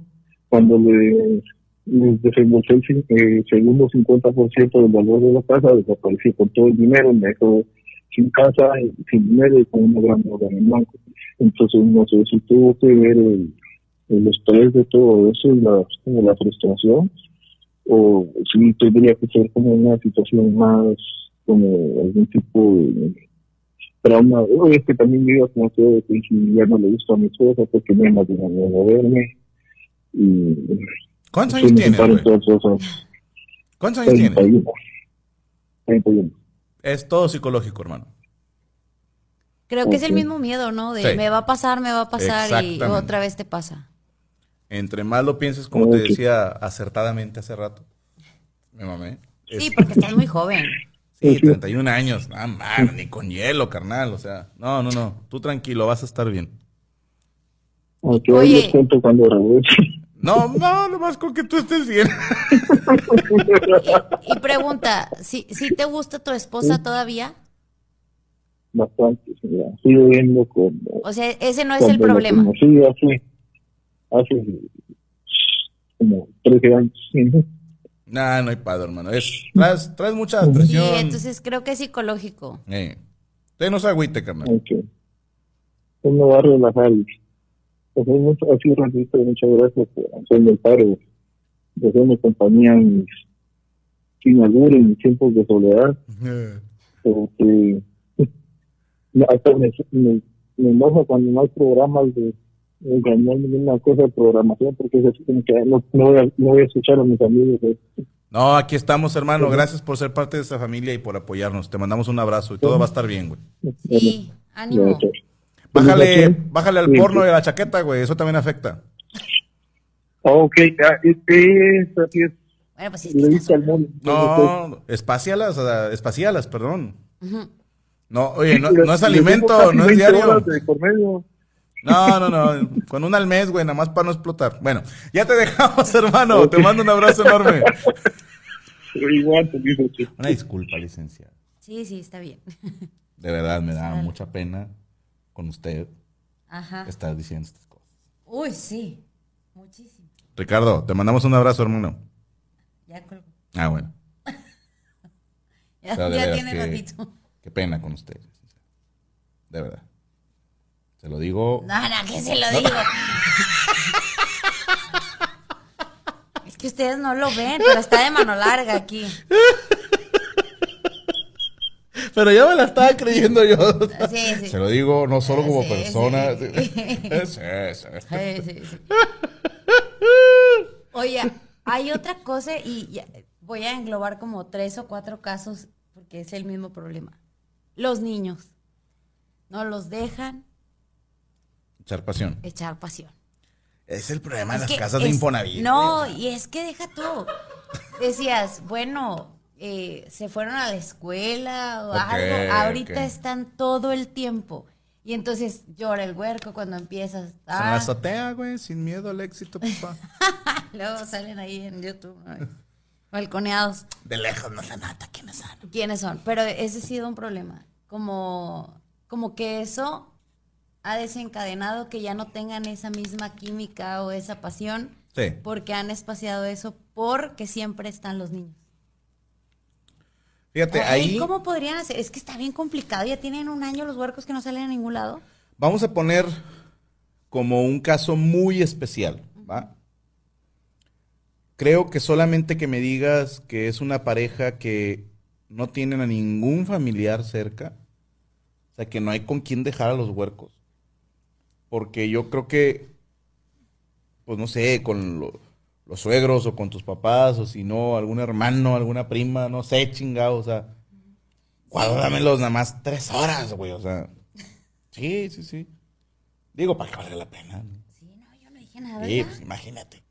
cuando le, les desembolsé el eh, segundo 50% del valor de la casa, desapareció con todo el dinero, me dejó sin casa, sin dinero y con una gran deuda en el banco. Entonces, no sé si tuvo que ver el, el estrés de todo eso y la, como la frustración, o si tendría que ser como una situación más, como algún tipo de trauma. O es que también digo como de que si ya no le gusta a mi esposa porque me más de verme. Y ¿Cuántos años cosas. ¿Cuántos años tienes? 31. 31. Es todo psicológico, hermano. Creo que es el mismo miedo, ¿no? De Sí. me va a pasar, me va a pasar y otra vez te pasa. Entre más lo pienses, como te decía acertadamente hace rato. Me mamé. Es- Sí, porque estás muy joven. Sí, 31 años. Nada más, ni con hielo, carnal. O sea, no, no, no. Tú tranquilo, vas a estar bien. Oye. cuento cuando regrese. No, no, nomás con que tú estés bien. Y pregunta, ¿si, si te gusta tu esposa todavía? Bastante, sí, ya. Sigo viendo como. O sea, ese no es el problema. conocí hace, hace como 13 años. sí. Nah, no hay padre, hermano. Es, traes, traes mucha Sí, presión. entonces creo que es psicológico. Eh. Usted no se agüite, carnal. Ok. Pues me va a relajar. Pues hay mucho, así ratito, muchas gracias por hacerme el paro, de hacerme compañía en mis, sin albur en mis tiempos de soledad, porque hasta me, me, me enoja cuando no hay programas de engañar ninguna cosa de programación, porque es así como que no, no, voy, a, no voy a escuchar a mis amigos. eh. No, aquí estamos, hermano. Gracias por ser parte de esta familia y por apoyarnos. Te mandamos un abrazo y todo va a estar bien, güey. Sí, ánimo. Bájale, bájale al Sí, porno sí. y a la chaqueta, güey. Eso también afecta. Ok, este es, así es, Bueno, pues sí, es que al mundo. No, espacialas, o sea, espacialas, perdón. No, oye, no, no es alimento, no es 20 diario. No, no, no. Con una al mes, güey, nada más para no explotar. Bueno, ya te dejamos, hermano. Te mando un abrazo enorme. Que Una disculpa, licenciada. Sí, sí, está bien. De verdad, me da mucha pena con usted Ajá. estar diciendo estas cosas. Uy, sí. Muchísimo. Ricardo, te mandamos un abrazo, hermano. Ya colgó. Ah, bueno. Ya, O sea, de ya veras tiene que- ratito. Qué pena con usted. De verdad. Se lo digo. No, no, que se lo digo. es que ustedes no lo ven, pero está de mano larga aquí. Pero yo me la estaba creyendo yo. Sí, sí. Se lo digo no solo como Sí, persona. sí. Sí, sí. Sí, sí, sí. Oye, hay otra cosa y voy a englobar como tres o cuatro casos porque es el mismo problema. Los niños no los dejan Echar pasión. echar pasión. Es el problema de las casas de es- Infonavit. No, y es que deja tú. Decías, bueno, eh, se fueron a la escuela o algo. Ahorita están todo el tiempo. Y entonces llora el huerco cuando empiezas. En la Ah, azotea, güey, sin miedo al éxito, papá. luego salen ahí en YouTube. ¿no? Balconeados. De lejos no se nota quiénes son. ¿Quiénes son? Pero ese ha sido un problema. Como, como que eso ha desencadenado que ya no tengan esa misma química o esa pasión Sí. porque han espaciado eso porque siempre están los niños. Fíjate, ahí ¿Cómo podrían hacer? Es que está bien complicado. Ya tienen un año los huercos que no salen a ningún lado. vamos a poner como un caso muy especial, ¿va? Creo que solamente que me digas que es una pareja que no tienen a ningún familiar cerca, o sea, que no hay con quién dejar a los huercos. Porque yo creo que, pues no sé, con lo- los suegros o con tus papás, o si no, algún hermano, alguna prima, no sé, chingado, o sea, guárdamelos nada más tres horas, güey, o sea, sí, sí, sí. Digo, para que valga la pena. ¿no? Sí, no, yo no dije nada. Sí, ¿verdad? pues imagínate.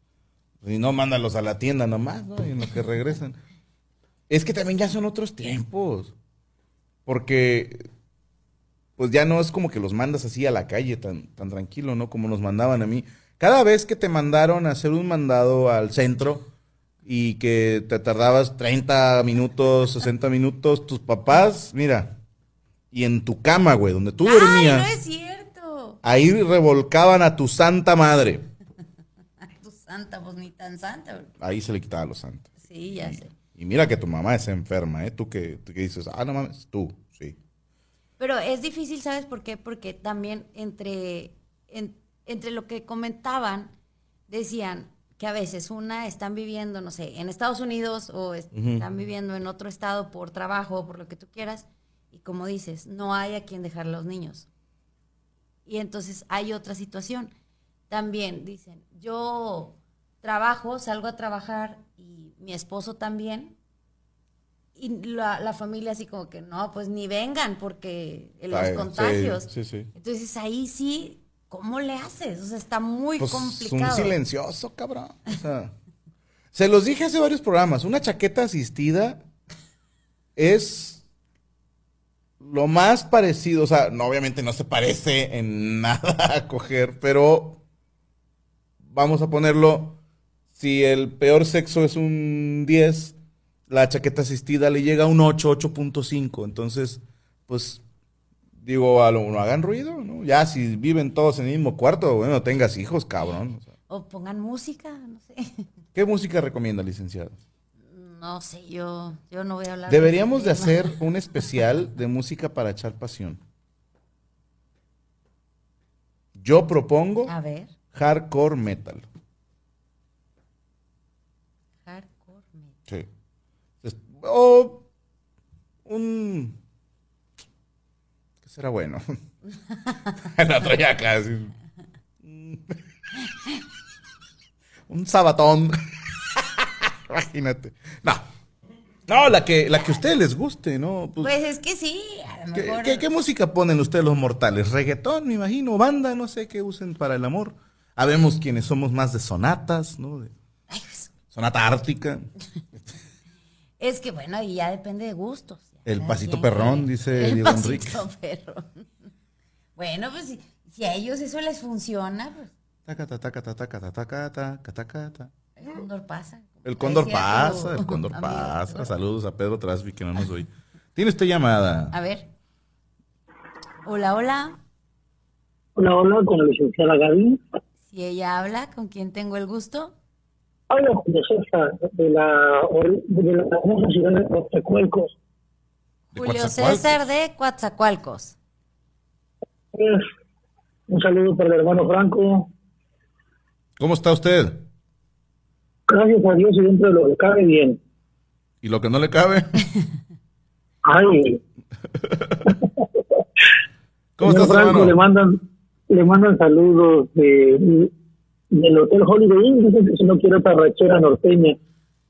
Si no, mándalos a la tienda nomás, ¿no? Y en lo que regresan. Es que también ya son otros tiempos. Porque pues ya no es como que los mandas así a la calle tan, tan tranquilo, ¿no? Como nos mandaban a mí. Cada vez que te mandaron a hacer un mandado al centro y que te tardabas 30 minutos, 60 minutos, tus papás, mira, y en tu cama, güey, donde tú Ay, dormías, no es cierto. ahí revolcaban a tu santa madre. Tu santa, pues ni tan santa. bro. Ahí se le quitaba los santos. Sí, ya sé. Y mira que tu mamá es enferma, ¿eh? Tú que, tú que dices, ah, no mames, tú, sí. Pero es difícil, ¿sabes por qué? Porque también entre, en- entre lo que comentaban, decían que a veces una están viviendo, no sé, en Estados Unidos o es- están viviendo en otro estado por trabajo, por lo que tú quieras, y como dices, no hay a quien dejar a los niños. Y entonces hay otra situación. También dicen, yo trabajo, salgo a trabajar y mi esposo también, y la, la familia así como que no, pues ni vengan porque los Ay, sí, contagios. sí, sí. Entonces ahí sí, ¿cómo le haces? O sea, está muy Pues complicado. un silencioso, cabrón. O sea, se los dije hace varios programas. Una chaqueta asistida es lo más parecido. O sea, no, obviamente no se parece en nada a coger, pero vamos a ponerlo. Si el peor sexo es un 10, la chaqueta asistida le llega a un 8, 8.5. Entonces, pues digo, a lo, no hagan ruido, ¿no? Ya si viven todos en el mismo cuarto, bueno, tengas hijos, cabrón. O sea, O pongan música, no sé. ¿Qué música recomienda, licenciado? No sé, yo, yo no voy a hablar. Deberíamos de hacer un especial de música para echar pasión. Yo propongo A ver, hardcore metal. hardcore metal. Sí. O un... ¿Qué será bueno? Ya casi. Un sabatón. Imagínate. No. No, la que, la que a ustedes les guste, ¿no? Pues, Pues es que sí, a lo ¿qué, mejor. qué- qué música ponen ustedes los mortales? ¿Reggaetón, me imagino? ¿Banda? No sé qué usen para el amor. Habemos quienes somos más de sonatas, ¿no? De pues, sonata ártica. es que bueno, y ya depende de gustos. El pasito perrón, dice El Diego pasito Enrique. perrón. Bueno, pues si, si a ellos eso les funciona, pues Tacata, tacata, tacata, tacata, tacata. el cóndor pasa. El cóndor pasa, el cóndor amigo. pasa. Saludos a Pedro Trasvi que no nos oye. Tiene usted llamada. A ver. Hola, hola. Hola, hola, con la licenciada Gaby. Si ella habla, ¿con quién tengo el gusto? Julio César de la, de la hermosa ciudad de Coatzacoalcos. Julio. César de Coatzacoalcos. Es un saludo para el hermano Franco. ¿Cómo está usted? Gracias a Dios y dentro de lo que cabe bien. ¿Y lo que no le cabe? Ay, ¿Cómo estás, Franco, hermano? Le mandan, le mandan saludos de, del Hotel Holiday Inn. Dicen que si no quiere otra rachera norteña.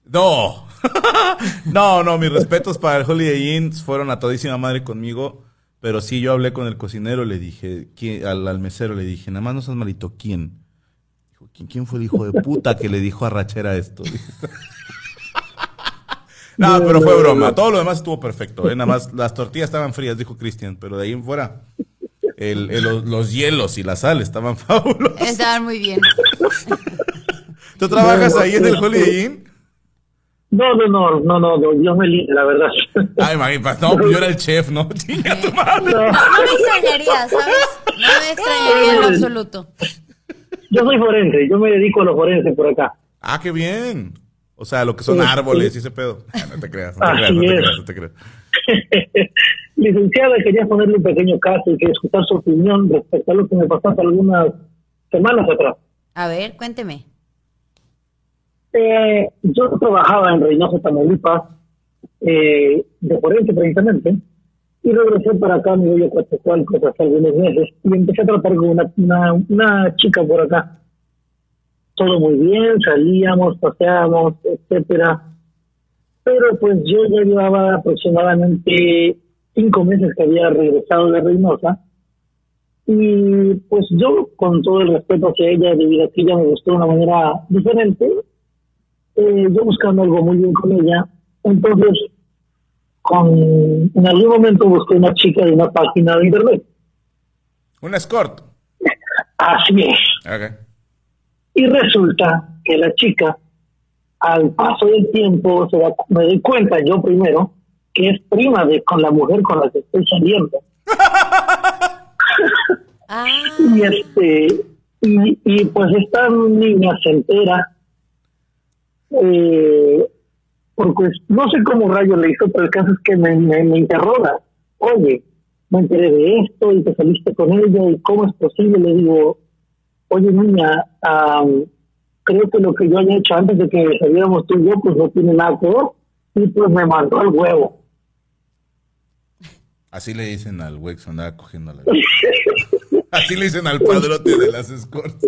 No. no, no, mis respetos para el Holiday Inn. Fueron a todísima madre conmigo. Pero sí, yo hablé con el cocinero, le dije, ¿quién- al, al mesero le dije, nada más no seas malito, ¿quién? Dijo, ¿quién, quién fue el hijo de puta que le dijo a Rachera esto? no, pero fue broma. Todo lo demás estuvo perfecto. ¿eh? Nada más las tortillas estaban frías, dijo Cristian. Pero de ahí en fuera, el- el- los, los hielos y la sal estaban fabulosos. Estaban muy bien. ¿Tú trabajas ahí en el Holiday Inn? No, no, no, no, no, no, Dios me libre, la verdad. Ay, imagínate, no, pues yo era el chef, ¿no? Chinga tu madre. No, no me extrañaría, ¿sabes? No me extrañaría en lo absoluto. Yo soy forense, yo me dedico a lo forense por acá. Ah, qué bien. O sea, lo que son Sí, árboles sí. y ese pedo. Ah, no te creas, no te creas, no te es. creas, no te creas. Licenciada, quería ponerle un pequeño caso y quería escuchar su opinión respecto a lo que me pasó hace algunas semanas atrás. A ver, cuénteme. Eh, yo trabajaba en Reynosa, Tamaulipas, eh, de forense precisamente, y regresé para acá, me voy a Coatzacoalcos hace algunos meses, y empecé a tratar con una, una, una chica por acá. Todo muy bien, salíamos, paseábamos, etcétera. Pero pues yo ya llevaba aproximadamente cinco meses que había regresado de Reynosa, y pues yo, con todo el respeto hacia ella, debido a que ella me gustó de una manera diferente, eh, yo buscando algo muy bien con ella. Entonces, con, en algún momento busqué una chica de una página de internet. Un escort. Así es. Y resulta que la chica, al paso del tiempo, se da- me doy cuenta yo primero que es prima de con la mujer con la que estoy saliendo. Ah, Y este y, y pues esta niña se entera eh, porque no sé cómo rayos le hizo, pero el caso es que me, me, me interroga. Oye, me enteré de esto y te saliste con ella y cómo es posible. Le digo, oye niña, am, creo que lo que yo haya hecho antes de que saliéramos tú y yo, pues no tiene nada que ver. Y pues me mandó al huevo. Así le dicen al güey que andaba cogiendo la Así le dicen al padrote de las escorts.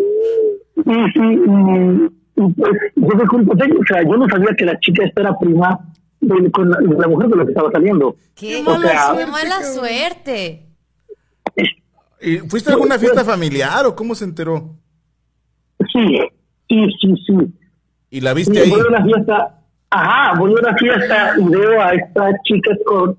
Y, y- y, pues yo me ello. O sea, yo no sabía que la chica esta era prima de, con la, de la mujer con la que estaba saliendo. qué, O sea, qué mala suerte. ¿Y fuiste a alguna fiesta familiar o cómo se enteró? Sí, sí, sí, sí. ¿Y la Y viste ahí? voy a una fiesta, ajá, voy a una fiesta y veo a esta chica con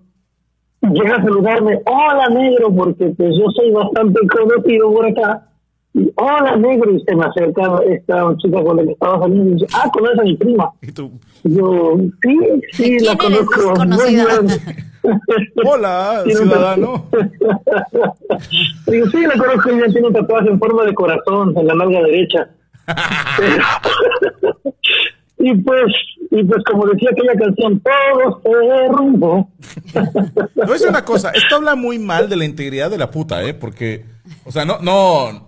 llega a saludarme, hola negro, porque pues yo soy bastante conocido por acá. Y, hola negro, y se me acerca esta chica con la que estaba saliendo y dice, ah, conoces a mi prima. Y tú, Y yo, sí, sí, ¿Quién la conozco. muy bien". hola, ciudadano. Digo, sí, la conozco, ella tiene un tatuaje en forma de corazón en la nalga derecha. Pero- y pues, y pues como decía aquella canción, todo se derrumbó. A decir una cosa, esto habla muy mal de la integridad de la puta, ¿eh? Porque, o sea, no, no,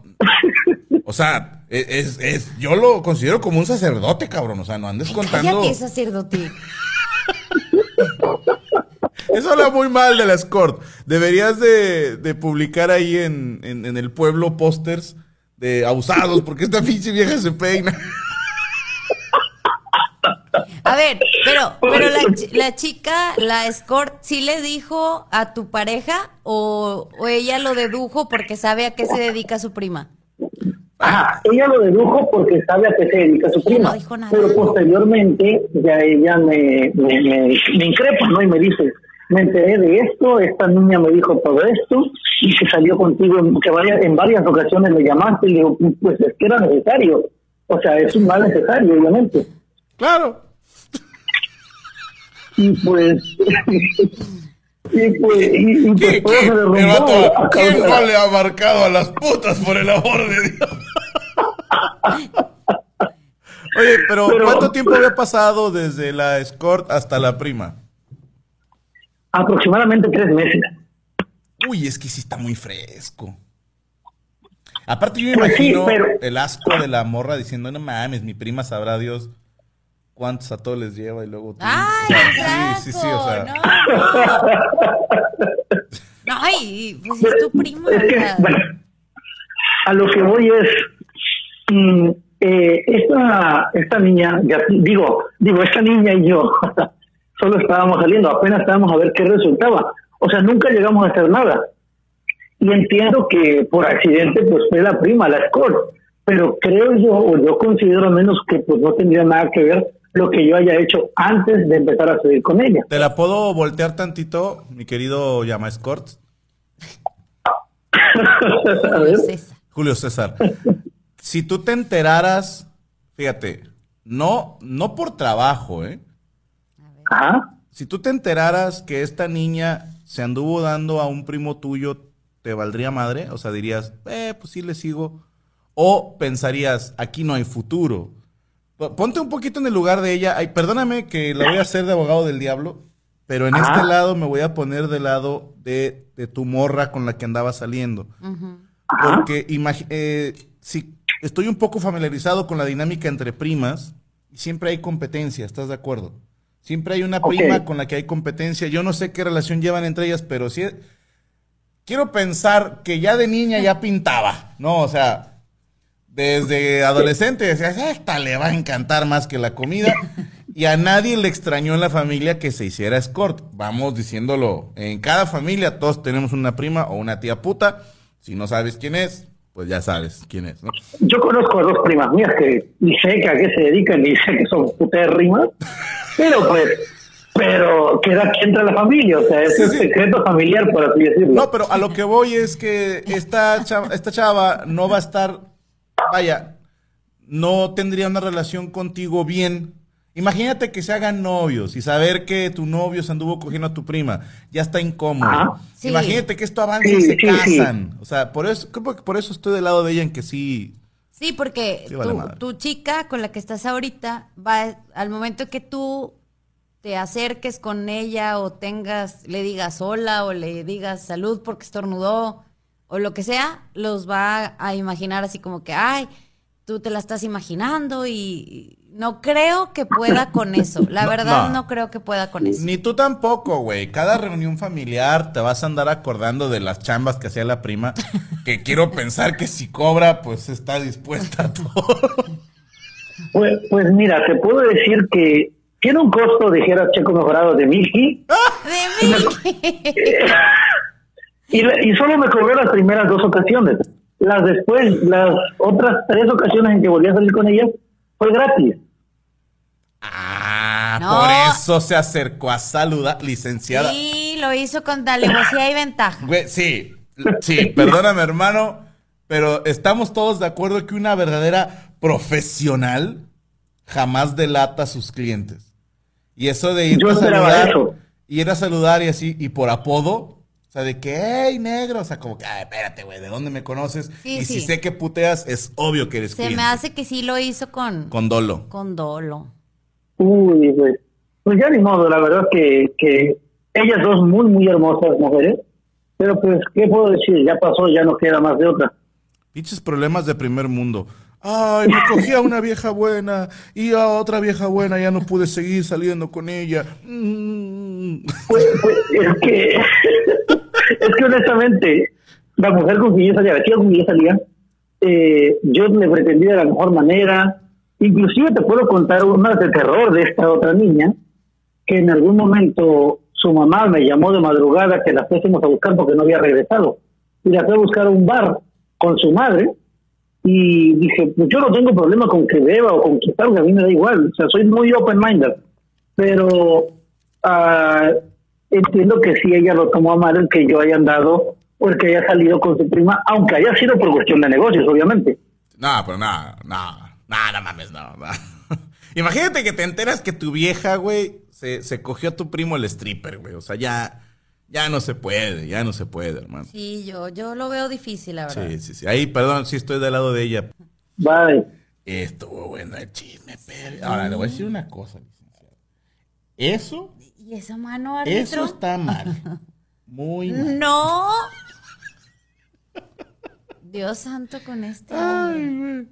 o sea, es, es, yo lo considero como un sacerdote, cabrón, o sea, no andes contando. Cállate, sacerdote. Eso habla muy mal de la escort. Deberías de, de publicar ahí en, en, en el pueblo pósters de abusados, porque esta pinche vieja se peina. A ver, pero, pero la, la chica, la escort, ¿sí le dijo a tu pareja o, o ella lo dedujo porque sabe a qué se dedica su prima? Ajá, ella lo dedujo porque sabe a qué se dedica su prima. no dijo nada. Pero posteriormente ya ella me, me, me, me increpa, ¿no? Y me dice, me enteré de esto, esta niña me dijo todo esto y que salió contigo, en- que vaya, en varias ocasiones le llamaste y le digo, pues es que era necesario. O sea, es un mal necesario, obviamente. Claro. Y pues... y pues... Y, y pues ¿Qué, todo qué? se vato, ¿Quién no le ha marcado a las putas por el amor de Dios? Oye, pero, Pero- ¿cuánto tiempo había pasado desde la escort hasta la prima? Aproximadamente tres meses. Uy, es que sí está muy fresco. Aparte, yo me Pues sí, imagino pero- el asco de la morra diciendo, no mames, mi prima sabrá Dios cuántos atoles lleva y luego tú. ¡Ay, O sea, qué sí, sí, sí, o sea. No, no. Ay, pues es tu prima. Es que, o sea. bueno, a lo que voy es, mm, eh, esta, esta niña, ya digo, digo, esta niña y yo solo estábamos saliendo, apenas estábamos a ver qué resultaba. O sea, nunca llegamos a hacer nada. Y entiendo que por accidente pues fue la prima, la escort, pero creo yo, o yo considero al menos que pues no tendría nada que ver lo que yo haya hecho antes de empezar a salir con ella. ¿Te la puedo voltear tantito, mi querido Llama Escort? César. Julio César. Si tú te enteraras, fíjate, no, no por trabajo, ¿eh? Ajá. Si tú te enteraras que esta niña se anduvo dando a un primo tuyo, ¿te valdría madre? O sea, dirías, eh, pues sí le sigo. O pensarías, aquí no hay futuro. Ponte un poquito en el lugar de ella. Ay, perdóname que la voy a hacer de abogado del diablo, pero en Ajá. este lado me voy a poner del lado de, de tu morra con la que andaba saliendo. Porque eh, si estoy un poco familiarizado con la dinámica entre primas, siempre hay competencia, ¿estás de acuerdo? Siempre hay una prima con la que hay competencia. Yo no sé qué relación llevan entre ellas, pero sí quiero pensar que ya de niña ya pintaba, ¿no? O sea, desde adolescente decías, esta le va a encantar más que la comida. Y a nadie le extrañó en la familia que se hiciera escort. Vamos diciéndolo, en cada familia todos tenemos una prima o una tía puta. Si no sabes quién es, pues ya sabes quién es, ¿no? Yo conozco a dos primas mías que ni sé que a qué se dedican, ni sé que son putas rimas, pero pues pero queda aquí entre la familia, o sea, es Sí, un sí. secreto familiar, por así decirlo. No, pero a lo que voy es que esta chava, esta chava no va a estar, vaya, no tendría una relación contigo bien. Imagínate que se hagan novios y saber que tu novio se anduvo cogiendo a tu prima, ya está incómodo. Sí. Imagínate que esto avanza y se sí, sí. casan. O sea, por eso, creo que por eso estoy del lado de ella en que sí. Sí, porque Sí, vale tu, madre. tu chica con la que estás ahorita va al momento que tú te acerques con ella o tengas, le digas hola o le digas salud porque estornudó o lo que sea, los va a imaginar así como que, ay, tú te la estás imaginando y no creo que pueda con eso. La No, verdad no. no. creo que pueda con eso. Ni tú tampoco, güey. Cada reunión familiar te vas a andar acordando de las chambas que hacía la prima, que quiero pensar que si cobra, pues está dispuesta a todo. Pues, pues mira, te puedo decir que tiene un costo, dijera Checo Mejorado, de Milky, De mí. Y, y solo me cobró las primeras dos ocasiones. Las después, las otras tres ocasiones en que volví a salir con ella, fue gratis. Ah, No. por eso se acercó a saludar, licenciada. Sí, lo hizo con alevosía y ventaja. Güey, sí, sí, perdóname, hermano, pero estamos todos de acuerdo que una verdadera profesional jamás delata a sus clientes. Y eso de ir Yo a saludar, eso. ir a saludar y así, y por apodo, o sea, de que, hey, negro, o sea, como que, ay, espérate, güey, ¿de dónde me conoces? Sí, y si sé que puteas, es obvio que eres Se cliente. me hace que sí lo hizo con, Con dolo. con dolo. Uy, pues, pues ya ni modo, la verdad que, que ellas dos muy, muy hermosas mujeres, pero pues, ¿qué puedo decir? Ya pasó, ya no queda más de otra. Pinches problemas de primer mundo. Ay, me cogí a una vieja buena y a otra vieja buena ya no pude seguir saliendo con ella. Mm. Pues, pues, es que, es que honestamente, la mujer con quien yo salía, la chica con quien yo salía, eh, yo le pretendía de la mejor manera. Inclusive te puedo contar una de terror de esta otra niña, que en algún momento su mamá me llamó de madrugada que la fuésemos a buscar porque no había regresado. Y la fue a buscar a un bar con su madre y dije, pues yo no tengo problema con que beba o con que salga, a mí me da igual, o sea, soy muy open-minded, pero ah, entiendo que sí ella lo tomó a mal el que yo haya andado o el que haya salido con su prima, aunque haya sido por cuestión de negocios, obviamente. No, pero nada, nada, nada, mames, no. no. Imagínate que te enteras que tu vieja, güey, se, se cogió a tu primo el stripper, güey. O sea, ya, ya no se puede, ya no se puede, hermano. Sí, yo, yo lo veo difícil, la verdad. Sí, sí, sí. Ahí, perdón, sí estoy del lado de ella. Bye. Estuvo bueno el chisme, pero... Ahora, le voy a decir una cosa, licenciado. Eso, ¿Y esa mano, árbitro? eso está mal. Muy mal. No. Dios santo con este. hombre.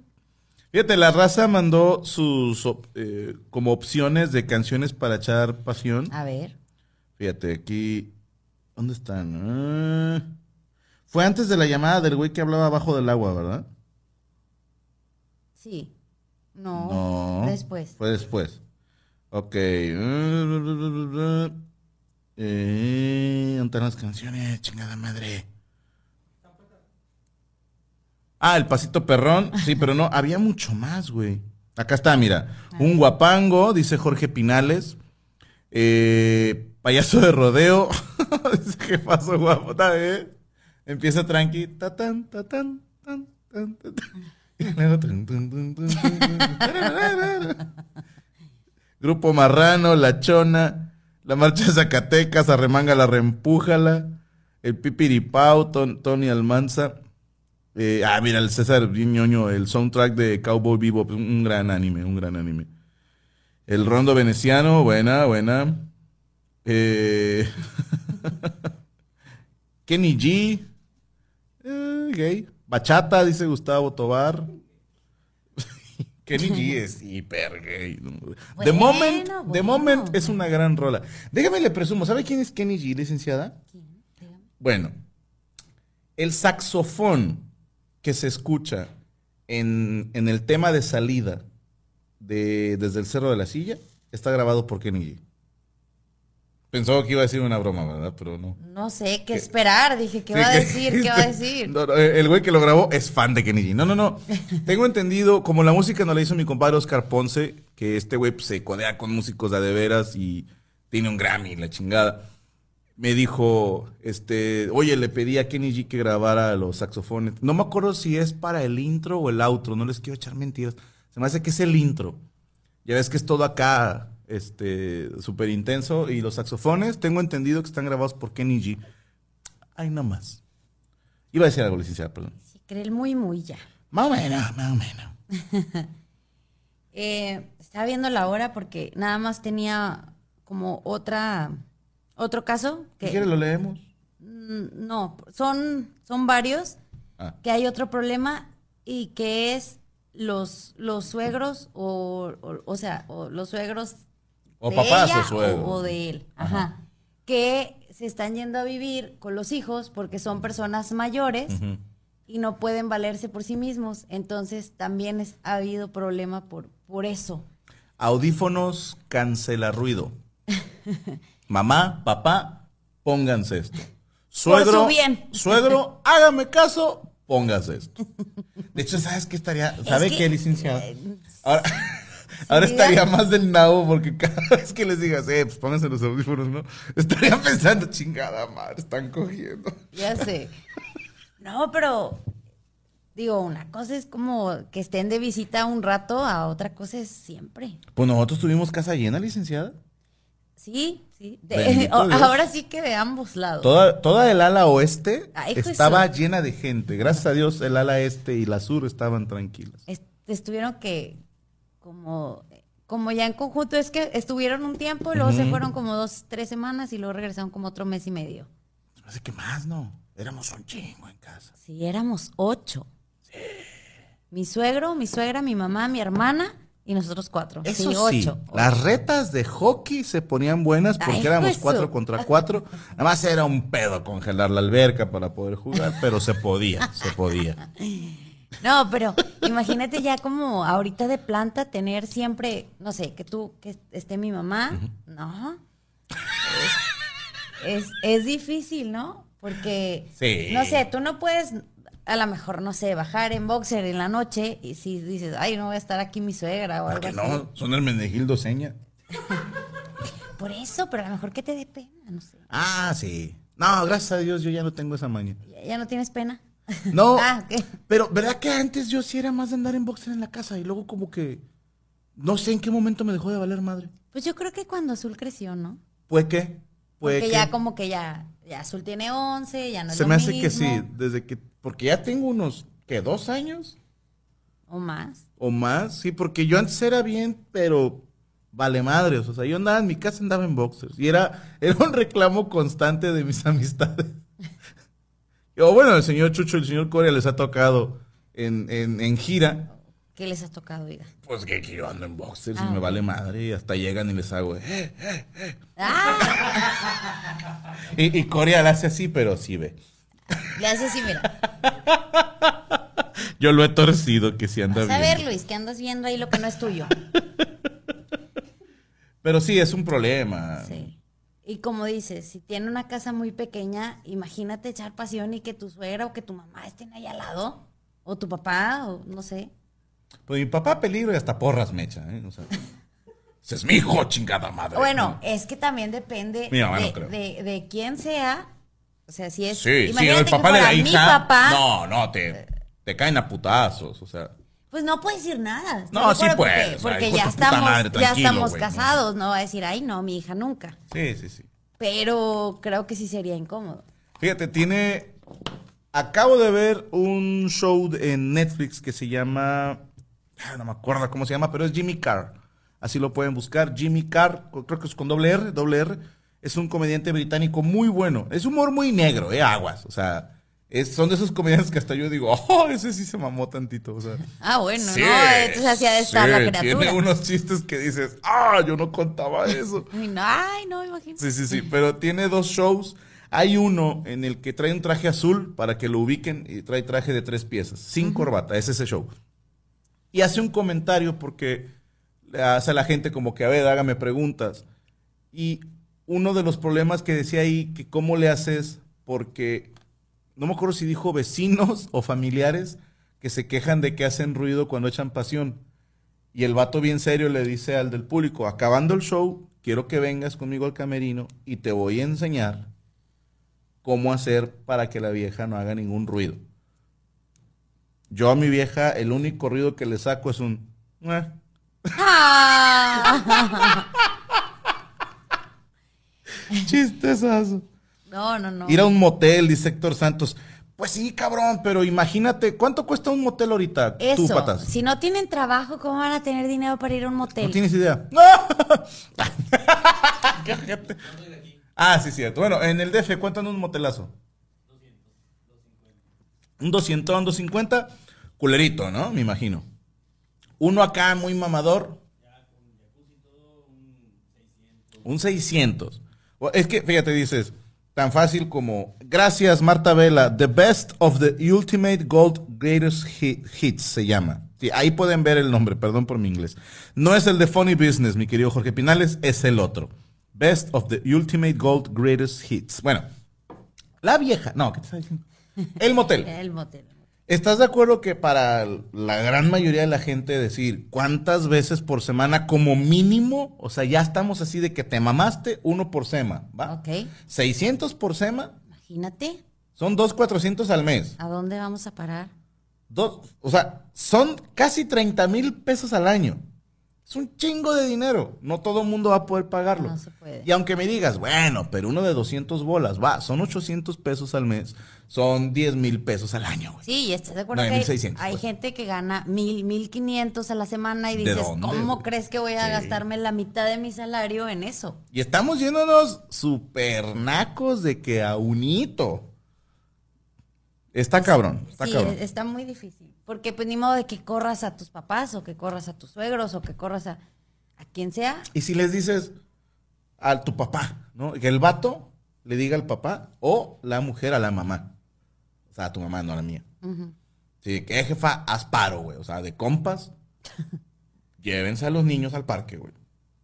Fíjate, la raza mandó sus eh, como opciones de canciones para echar pasión. A ver. Fíjate, aquí. ¿Dónde están? Ah, fue antes de la llamada del güey que hablaba abajo del agua, ¿verdad? Sí. No. No. Después. Fue después. Ok. Eh, ¿Dónde están las canciones? Chingada madre. Ah, el pasito perrón. Sí, pero no, había mucho más, güey. Acá está, mira. Un guapango, dice Jorge Pinales. Eh, payaso de rodeo. dice que pasó guapo. Bien. Empieza tranqui. Ta tan, ta tan, tan, tan, ta, tan. Y luego Grupo Marrano, La Chona, La Marcha de Zacatecas, Arremanga la Reempújala, El Pipiripao, Ton- Tony Almanza. Eh, ah, mira, el César ñoño, el soundtrack de Cowboy Vivo, un gran anime, un gran anime. El Rondo Veneciano, buena, buena. Eh, Kenny G, eh, gay. Bachata, dice Gustavo Tobar. Kenny G es hiper gay. ¿no? The Bueno, Moment, The bueno. Moment es una gran rola. Déjame le presumo, ¿sabe quién es Kenny G, licenciada? Bueno, el saxofón que se escucha en, en el tema de salida de Desde el Cerro de la Silla está grabado por Kenny G. Pensó que iba a decir una broma, ¿verdad? Pero no. No sé qué esperar. Dije, ¿qué Sí, va a decir? ¿Qué va a decir? No, no, el güey que lo grabó es fan de Kenny G. No, no, no. Tengo entendido, como la música nos la hizo mi compadre Oscar Ponce, que este güey pues, se codea con músicos de de veras y tiene un Grammy, la chingada. Me dijo, este, oye, le pedí a Kenny G que grabara los saxofones. No me acuerdo si es para el intro o el outro, no les quiero echar mentiras. Se me hace que es el intro. Ya ves que es todo acá, este, súper intenso. Y los saxofones, tengo entendido que están grabados por Kenny G. Ay, no más. Iba a decir algo, licenciada, perdón. Sí, cree el muy, muy ya. Más o menos, más o menos. Eh, estaba viendo la hora porque nada más tenía como otra, otro caso. Que, quieres lo leemos. Mm, no, son, son varios. Ah. Que hay otro problema y que es los, los suegros o, o, o sea, o los suegros O de papás ella o suegros. O, de él. Ajá. Que se están yendo a vivir con los hijos porque son personas mayores y no pueden valerse por sí mismos. Entonces también es- ha habido problema por, por eso. Audífonos cancela ruido. Mamá, papá, pónganse esto. Suegro, su bien. suegro, hágame caso, póngase esto. De hecho, ¿sabes qué estaría? ¿Sabe que, qué, licenciado? eh, Ahora, ahora estaría más del nabo porque cada vez que les digas, eh, pues pónganse los audífonos, ¿no? Estaría pensando, chingada madre, están cogiendo. Ya sé. No, pero digo, una cosa es como que estén de visita un rato, a otra cosa es siempre. Pues nosotros tuvimos casa llena, licenciada. Sí, sí. De- ahora sí que de ambos lados. Toda, toda el ala oeste Ay, de estaba llena de gente. Gracias a Dios, el ala este y la sur estaban tranquilas. Est- estuvieron que como como ya en conjunto es que estuvieron un tiempo luego se fueron como dos tres semanas y luego regresaron como otro mes y medio Así que más, ¿no? Éramos un chingo en casa. sí éramos ocho mi suegro mi suegra mi mamá mi hermana y nosotros cuatro Eso sí sí, ocho las retas de hockey se ponían buenas porque Ay, éramos cuatro contra cuatro. Nada más era un pedo congelar la alberca para poder jugar, pero se podía, se podía. No, pero imagínate ya como ahorita de planta tener siempre, no sé, que tú, que esté mi mamá, no. Es, es, es difícil, ¿no? Porque, Sí. no sé, tú no puedes, a lo mejor, no sé, bajar en boxer en la noche y si dices, ay, no voy a estar aquí mi suegra o algo así. no, son el Menegildo Seña. Por eso, pero a lo mejor que te dé pena, no sé. Ah, sí. No, gracias a Dios yo ya no tengo esa maña. ¿Ya, ya no tienes pena? No, Ah, pero ¿verdad que antes yo sí era más de andar en boxer en la casa y luego como que no sé en qué momento me dejó de valer madre? Pues yo creo que cuando Azul creció, ¿no? ¿Pues qué? Pues Porque ya como que ya, ya Azul tiene 11, ya no es Se lo me hace que sí, desde que porque ya tengo unos que dos años O más. o más, sí, porque yo antes era bien, pero vale madres, o sea, yo andaba en mi casa andaba en boxers y era era un reclamo constante de mis amistades. O bueno, el señor Chucho y el señor Corea les ha tocado en, en, en gira. ¿Qué les ha tocado, oiga? Pues que, yo ando en boxers Ah, y me vale madre y hasta llegan y les hago, eh. ¡Ah! Y, y Corea la hace así, pero sí ve. Le hace así, mira. Yo lo he torcido que sí anda Vas a bien. ver, Luis, que andas viendo ahí lo que no es tuyo. Pero sí, es un problema. Sí. Y como dices, si tiene una casa muy pequeña, imagínate echar pasión y que tu suegra o que tu mamá estén ahí al lado. O tu papá, o no sé. Pues mi papá peligro y hasta porras me echa, ¿eh? O sea, ese es mi hijo, chingada madre. Bueno, es que también depende de, de- de quién sea. O sea, si es. Sí, sí, el papá de la mi hija. papá. No, no, te, te caen a putazos, o sea. Pues no puede decir nada. ¿estás No, sí puede, Porque, o sea, porque ya estamos, madre, ya estamos casados, no va a decir, ay, no, mi hija nunca. Sí, sí, sí. Pero creo que sí sería incómodo. Fíjate, tiene. Acabo de ver un show en Netflix que se llama. ah, No me acuerdo cómo se llama, pero es Jimmy Carr. Así lo pueden buscar. Jimmy Carr, creo que es con doble R, doble R. Es un comediante británico muy bueno. Es humor muy negro, ¿eh? Aguas. O sea, es- son de esos comediantes que hasta yo digo, oh, ese sí se mamó tantito. O sea, Ah, bueno, sí, no, entonces así ha de estar sí, la criatura. Tiene unos chistes que dices, ah, yo no contaba eso. Ay, no, ay, no, imagínate. Sí, sí, sí, pero tiene dos shows. Hay uno en el que trae un traje azul para que lo ubiquen y trae traje de tres piezas, sin corbata, es ese show. Y hace un comentario porque le hace a la gente como que, a ver, hágame preguntas. Y uno de los problemas que decía ahí, que cómo le haces, porque no me acuerdo si dijo vecinos o familiares que se quejan de que hacen ruido cuando echan pasión. Y el vato bien serio le dice al del público, acabando el show, quiero que vengas conmigo al camerino y te voy a enseñar cómo hacer para que la vieja no haga ningún ruido. Yo a mi vieja, el único ruido que le saco es un... Ah. Chistesazo. No, no, no. Ir a un motel, dice Héctor Santos. Pues sí, cabrón, pero imagínate, ¿cuánto cuesta un motel ahorita? Tú, Eso, patas. si no tienen trabajo, ¿cómo van a tener dinero para ir a un motel? No tienes idea. Qué ojete. ah, sí, cierto. Bueno, en el DF, ¿cuánto en un motelazo? Un 200, un 250, culerito, ¿no? Me imagino. Uno acá muy mamador. Un 600. O- Es que, fíjate, dices, tan fácil como, gracias Marta Vela, The Best of the Ultimate Gold Greatest Hit- Hits se llama. Sí, ahí pueden ver el nombre, perdón por mi inglés. No es el de Funny Business, mi querido Jorge Pinales, es el otro. Best of the Ultimate Gold Greatest Hits. Bueno, la vieja, no, ¿qué te está diciendo? El motel. El motel. ¿Estás de acuerdo que para la gran mayoría de la gente decir cuántas veces por semana como mínimo, o sea, ya estamos así de que te mamaste uno por sema, ¿va? Ok. 600 por sema Imagínate, son 2,400 al mes. ¿a dónde vamos a parar? Dos, o sea, son casi 30 mil pesos al año. Es un chingo de dinero. No todo el mundo va a poder pagarlo. No se puede. Y aunque me digas, bueno, pero uno de 200 bolas, va, son 800 pesos al mes, son 10 mil pesos al año. güey. Sí, y estás de acuerdo que hay, 1600, hay pues. gente que gana mil, mil quinientos a la semana y ¿De dices, ¿cómo güey? crees que voy a Sí. gastarme la mitad de mi salario en eso? Y estamos yéndonos super nacos de que a unito. Está cabrón, está sí, cabrón. es- está muy difícil. Porque pues ni modo de que corras a tus papás o que corras a tus suegros o que corras a, a quien sea. Y si les dices a tu papá, ¿no? Que el vato le diga al papá o la mujer a la mamá. O sea, a tu mamá, no a la mía. Ujú. Sí, que jefa, haz paro, güey. O sea, de compas, llévense a los niños al parque, güey.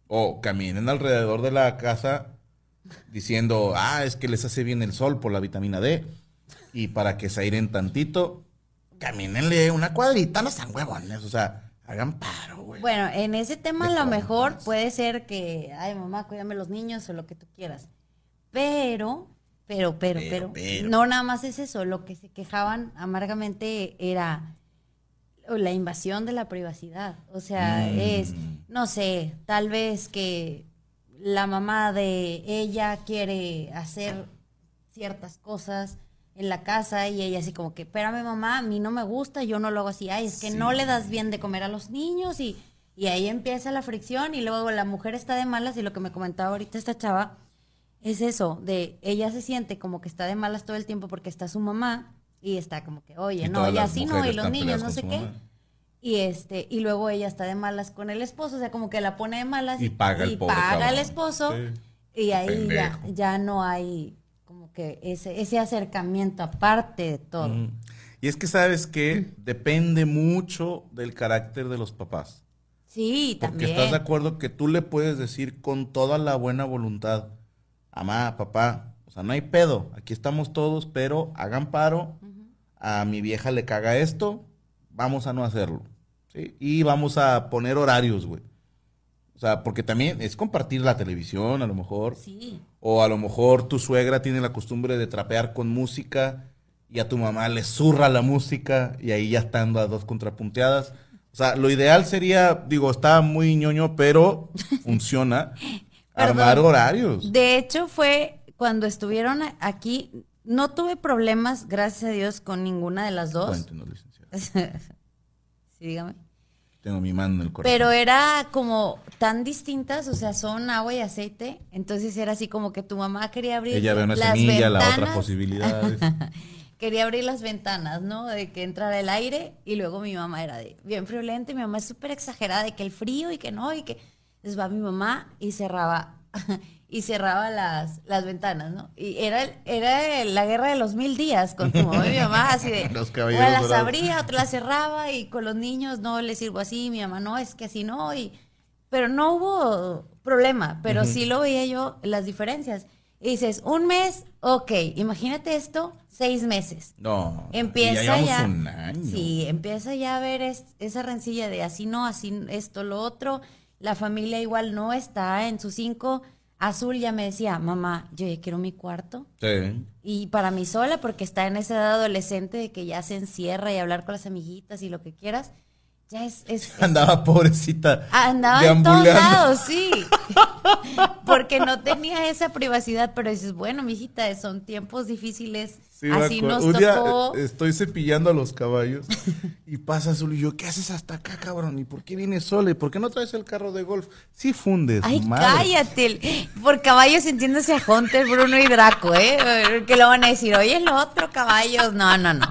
O caminen alrededor de la casa diciendo, ah, es que les hace bien el sol por la vitamina D. Y para que se airen tantito, camínenle una cuadrita, no sean huevones. O sea, hagan paro, güey. Bueno, en ese tema a lo mejor puede ser que, ay mamá, cuídame los niños o lo que tú quieras. Pero, pero, pero, Pero, pero, pero. no nada más es eso. Lo que se quejaban amargamente era la invasión de la privacidad. O sea, Mm. es, no sé, tal vez que la mamá de ella quiere hacer ciertas cosas en la casa y ella así como que, espérame mamá, a mí no me gusta, yo no lo hago así, ay, es que no le das bien de comer a los niños y, y ahí empieza la fricción y luego la mujer está de malas y lo que me comentaba ahorita esta chava es eso, de ella se siente como que está de malas todo el tiempo porque está su mamá y está como que, oye, Y no, y así no, y los niños, no sé qué. mamá. Y este, y luego ella está de malas con el esposo, o sea, como que la pone de malas Y paga el pobre paga cabrón. el esposo. Sí. Y ahí ya, ya no hay como que ese, ese acercamiento aparte de todo. Mm. Y es que sabes que depende mucho del carácter de los papás. Sí, Porque también. estás de acuerdo que tú le puedes decir con toda la buena voluntad, mamá, papá, o sea, no hay pedo, aquí estamos todos, pero hagan paro, a mi vieja le caga esto, vamos a no hacerlo, ¿sí? Y vamos a poner horarios, güey. O sea, porque también es compartir la televisión, a lo mejor. Sí. O a lo mejor tu suegra tiene la costumbre de trapear con música y a tu mamá le zurra la música y ahí ya están las dos contrapunteadas. O sea, lo ideal sería, digo, está muy ñoño, pero funciona. Armar horarios. De hecho, fue cuando estuvieron aquí, no tuve problemas, gracias a Dios, con ninguna de las dos. Cuéntenos, licenciado. sí, dígame. Tengo mi mano en el corazón. Pero era como tan distintas, o sea, son agua y aceite. Entonces era así como que tu mamá quería abrir Ella ve una las semilla, la otra ventanas. posibilidad. quería abrir las ventanas, ¿no? De que entrara el aire y luego mi mamá era de bien friolenta, y mi mamá es súper exagerada de que el frío y que no, y que entonces va mi mamá y cerraba y cerraba las, las ventanas, ¿no? Y era, era la guerra de los mil días con tu mamá y mi mamá, así de Los una las abría, otra las cerraba y con los niños no les sirvo así, mi mamá no, es que así no, y pero no hubo problema, pero sí lo veía yo las diferencias. Y dices, un mes, ok, imagínate esto, seis meses. No. Empieza ya. ya. un año. Sí, empieza ya a ver es- esa rencilla de así no, así esto, lo otro. La familia igual no está en sus cinco. Azul ya me decía, mamá, yo ya quiero mi cuarto. Sí. Y para mí sola, porque está en esa edad adolescente de que ya se encierra y hablar con las amiguitas y lo que quieras. Ya es... es- es- Andaba pobrecita. Andaba en todos lados, sí. Porque no tenía esa privacidad, pero dices, bueno, mijita, son tiempos difíciles. Sí, Así nos Un día tocó. eh, estoy cepillando a los caballos y pasa Azul y yo, ¿qué haces hasta acá, cabrón? ¿Y por qué vienes sola? ¿Y por qué no traes el carro de golf? Sí fundes, Ay, madre. cállate. Por caballos entiéndase a Hunter, Bruno y Draco, ¿eh? Que lo van a decir, oye, el otro caballos. No, no, no.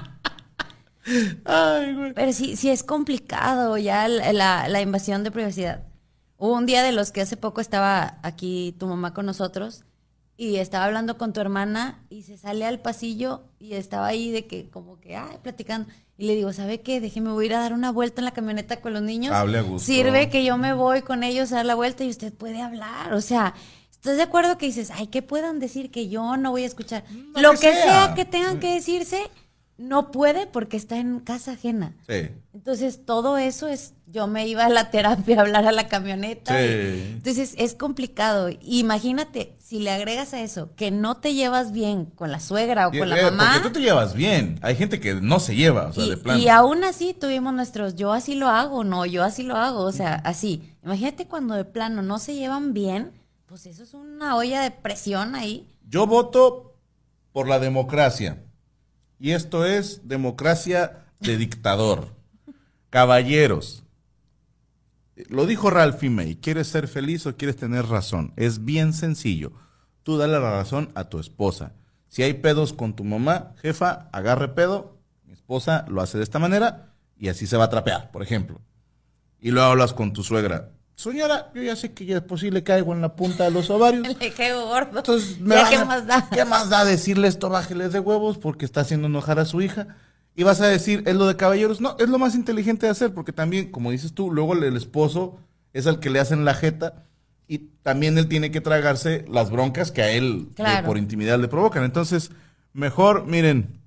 Ay, güey. Pero sí, sí es complicado ya la, la- la invasión de privacidad. Hubo un día de los que hace poco estaba aquí tu mamá con nosotros y estaba hablando con tu hermana y se sale al pasillo y estaba ahí de que como que, ay, platicando. Y le digo, ¿sabe qué? Déjeme, voy a ir a dar una vuelta en la camioneta con los niños. Hable a gusto. Sirve que yo me voy con ellos a dar la vuelta y usted puede hablar. O sea, ¿estás de acuerdo que dices, ay, que puedan decir que yo no voy a escuchar? Lo Lo que que sea. sea que tengan que decirse, no puede porque está en casa ajena. Sí. Entonces, todo eso es, yo me iba a la terapia a hablar a la camioneta. Sí. y- entonces, es complicado. Imagínate, si le agregas a eso que no te llevas bien con la suegra o Y- con la eh, mamá. Porque tú te llevas bien. Hay gente que no se lleva, o sea, y, de plano. y aún así tuvimos nuestros, yo así lo hago, no, yo así lo hago, o sea, así. Imagínate cuando de plano no se llevan bien, pues eso es una olla de presión ahí. Yo voto por la democracia. Y esto es democracia de dictador. Caballeros. Lo dijo Ralphie May. ¿Quieres ser feliz o quieres tener razón? Es bien sencillo. Tú dale la razón a tu esposa. Si hay pedos con tu mamá, jefa, agarre pedo. Mi esposa lo hace de esta manera y así se va a trapear, por ejemplo. Y luego hablas con tu suegra. Señora, yo ya sé que ya es posible caigo en la punta de los ovarios. Le caigo gordo. Entonces, me ¿qué más da? ¿Qué más da decirle esto? Bájele de huevos porque está haciendo enojar a su hija. Y vas a decir, es lo de caballeros. No, es lo más inteligente de hacer porque también, como dices tú, luego el, el esposo es al que le hacen la jeta y también él tiene que tragarse las broncas que a él eh, por intimidad le provocan. Entonces, mejor, miren,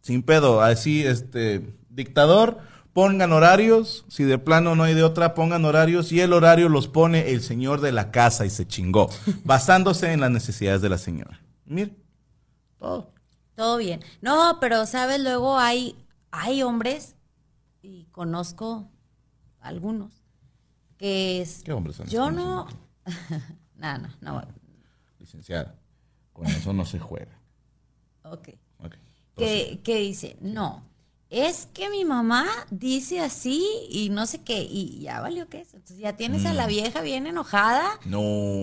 sin pedo, así, este, dictador, pongan horarios, si de plano no hay de otra, pongan horarios y el horario los pone el señor de la casa y se chingó, basándose en las necesidades de la señora. Mire, todo. Todo bien. No, pero sabes, luego hay, hay hombres, y conozco algunos, que es... ¿Qué hombres son Yo no... no, no, no. Licenciada, con eso no se juega. Ok. Ok. Que, que dice, no, es que mi mamá dice así y no sé qué, y ya valió que eso. Entonces ya tienes a la Mm. vieja bien enojada No.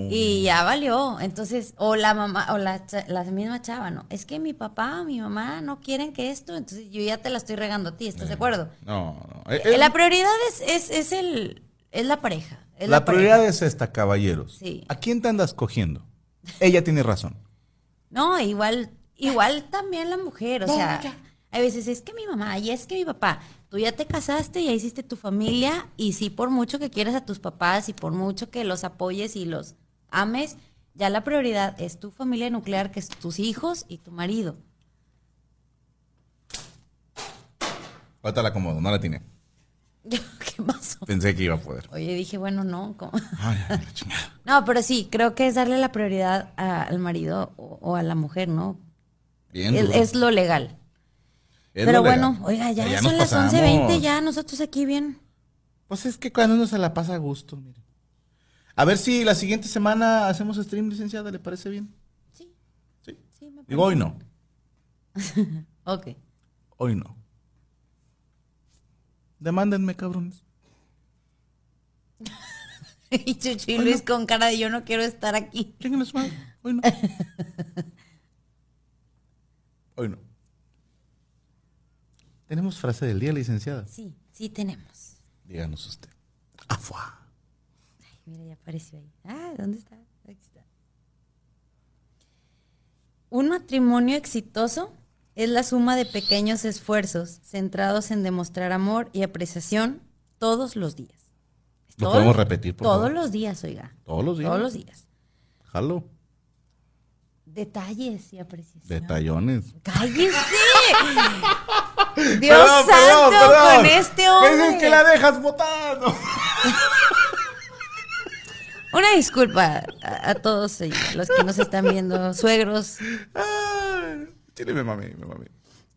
y ya valió. Entonces, o la mamá, o la, cha- la misma chava, no, es que mi papá o mi mamá no quieren que esto, entonces yo ya te la estoy regando a ti, ¿estás de acuerdo? No, no. Eh, Eh, eh, la prioridad es, es, es el, es la pareja. es la prioridad pareja. es esta, caballeros. Sí. ¿A quién te andas cogiendo? Ella tiene razón. No, igual, igual también la mujer, o sea, hay veces es que mi mamá y es que mi papá, tú ya te casaste, ya hiciste tu familia y sí por mucho que quieras a tus papás y por mucho que los apoyes y los ames, ya la prioridad es tu familia nuclear, que es tus hijos y tu marido. Ahorita la acomodo, no la tiene. ¿Qué pasó? Pensé que iba a poder. Oye, dije, bueno, no, ¿cómo? Ay. No, pero sí, creo que es darle la prioridad a- al marido o, o a la mujer, ¿no? Bien Es, es lo legal. Es pero legal. bueno, oiga, ya, son las pasamos. 11.20, ya nosotros aquí bien. Pues es que cuando uno se la pasa a gusto, mire. A ver si la siguiente semana hacemos stream, licenciada, ¿le parece bien? Sí, Sí. sí, me Digo, hoy no. Ok. Hoy no. Demándenme, cabrones. Y Chucho y Luis con cara de yo no quiero estar aquí. Hoy no. Hoy no. Tenemos frase del día, licenciada. Sí, sí tenemos. Díganos usted. Afua. Ay, mira, ya apareció ahí. Ah, ¿dónde está? Aquí está. Un matrimonio exitoso es la suma de pequeños esfuerzos centrados en demostrar amor y apreciación todos los días. ¿Lo Todos- podemos repetir, por Todos favor? los días, oiga. Todos los días. Todos los días. Jalo. Detalles y apreciación. Detallones. ¡Cállese! Dios santo con este hombre. Es que la dejas votando. Una disculpa a, a todos los que nos están viendo, suegros. Chile me mamé, me mamé.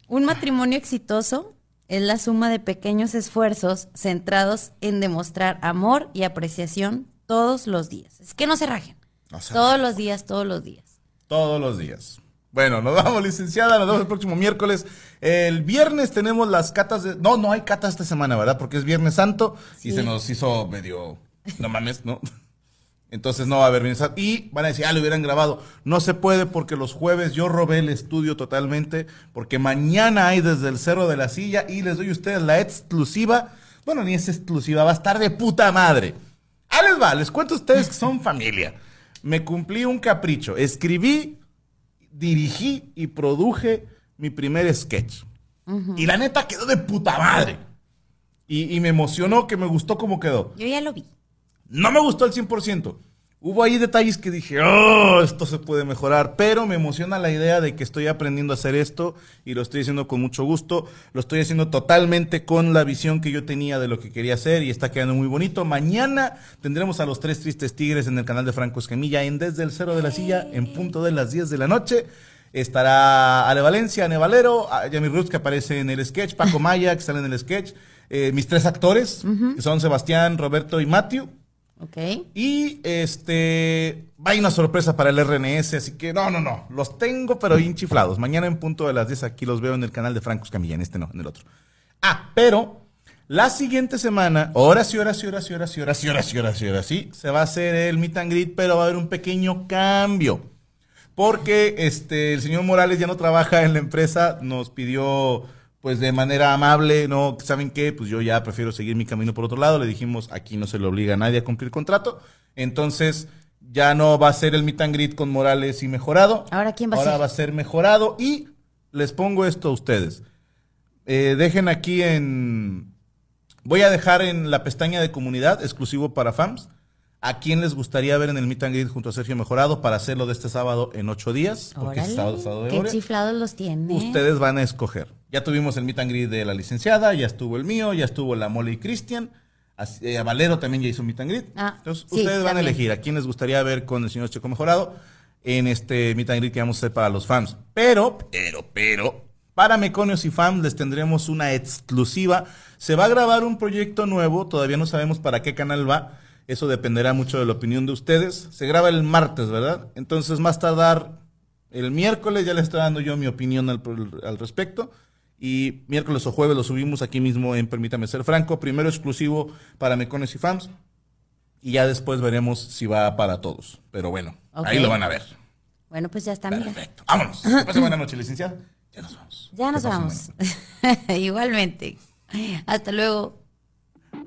Un matrimonio exitoso es la suma de pequeños esfuerzos centrados en demostrar amor y apreciación todos los días. Es que no se rajen. No se todos los días, todos los días. Todos los días. Bueno, nos vamos, licenciada. Nos vemos el próximo miércoles. El viernes tenemos las catas de. No, no hay catas esta semana, ¿verdad? Porque es Viernes Santo y se nos hizo medio. No mames, ¿no? Entonces no va a haber Viernes Santo. Y van a decir, ah, lo hubieran grabado. No se puede porque los jueves yo robé el estudio totalmente. Porque mañana hay desde el Cerro de la Silla y les doy a ustedes la exclusiva. Bueno, ni es exclusiva, va a estar de puta madre. Ahí les va, les cuento a ustedes que son familia. Me cumplí un capricho. Escribí dirigí y produje mi primer sketch. Y la neta quedó de puta madre. Y, y me emocionó que me gustó cómo quedó. Yo ya lo vi. No me gustó al 100%. Hubo ahí detalles que dije, oh, esto se puede mejorar, pero me emociona la idea de que estoy aprendiendo a hacer esto y lo estoy haciendo con mucho gusto. Lo estoy haciendo totalmente con la visión que yo tenía de lo que quería hacer y está quedando muy bonito. Mañana tendremos a los tres tristes tigres en el canal de Franco Escamilla en Desde el Cero de la Silla en punto de las 10 de la noche. Estará Ale Valencia, Ane Valero, Yami Roots que aparece en el sketch, Paco Maya que sale en el sketch, eh, mis tres actores, que son Sebastián, Roberto y Matthew. Ok. Y este hay una sorpresa para el RNS, así que no, no, no, los tengo pero bien chiflados. Mañana en punto de las 10 aquí los veo en el canal de Franco Escamilla, en este no, en el otro. Ah, pero la siguiente semana, horas y horas y horas y horas y horas y horas y horas y horas, sí, se va a hacer el meet and greet, pero va a haber un pequeño cambio. Porque este el señor Morales ya no trabaja en la empresa, nos pidió pues de manera amable, no, ¿saben qué? Pues yo ya prefiero seguir mi camino por otro lado. Le dijimos, aquí no se le obliga a nadie a cumplir contrato. Entonces, ya no va a ser el meet and greet con Morales y mejorado. Ahora, ¿quién va a Ahora ser? va a ser mejorado. Y les pongo esto a ustedes. Eh, dejen aquí en... Voy a dejar en la pestaña de comunidad, exclusivo para fans, a quién les gustaría ver en el meet and greet junto a Sergio Mejorado para hacerlo de este sábado en ocho días. Porque es sábado, sábado de Qué gloria. chiflados los tiene. Ustedes van a escoger. Ya tuvimos el meet and greet de la licenciada, ya estuvo el mío, ya estuvo la Mole y Cristian. Así- eh, Valero también ya hizo meet and greet. Ah, Entonces, sí, ustedes van a también. elegir a quién les gustaría ver con el señor Checo Mejorado en este meet and greet que vamos a hacer para los fans. Pero, pero, pero, para Meconios y fans les tendremos una exclusiva. Se va a grabar un proyecto nuevo, todavía no sabemos para qué canal va. Eso dependerá mucho de la opinión de ustedes. Se graba el martes, ¿verdad? Entonces, más tardar el miércoles ya le estoy dando yo mi opinión al, al respecto. Y miércoles o jueves lo subimos aquí mismo en Permítame Ser Franco. Primero exclusivo para Mecones y fans. Y ya después veremos si va para todos. Pero bueno, ahí lo van a ver. Bueno, pues ya está, mira. Perfecto. Vámonos. Que pase buena noche, licenciada. Ya nos vamos. Ya nos vamos. Igualmente. Hasta luego.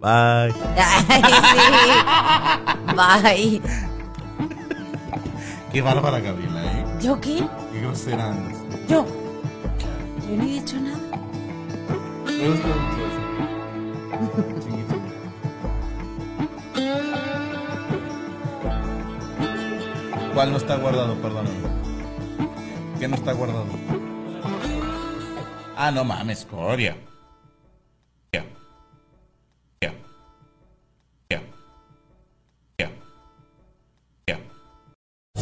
Bye. Ay, sí. Bye. Qué bárbara, Gabriela, ¿eh? ¿Yo qué? Qué grosera andas. Yo. Yo ni he dicho nada. ¿Cuál no está guardado? Perdóname. ¿Qué no está guardado? Ah, no mames, Coria.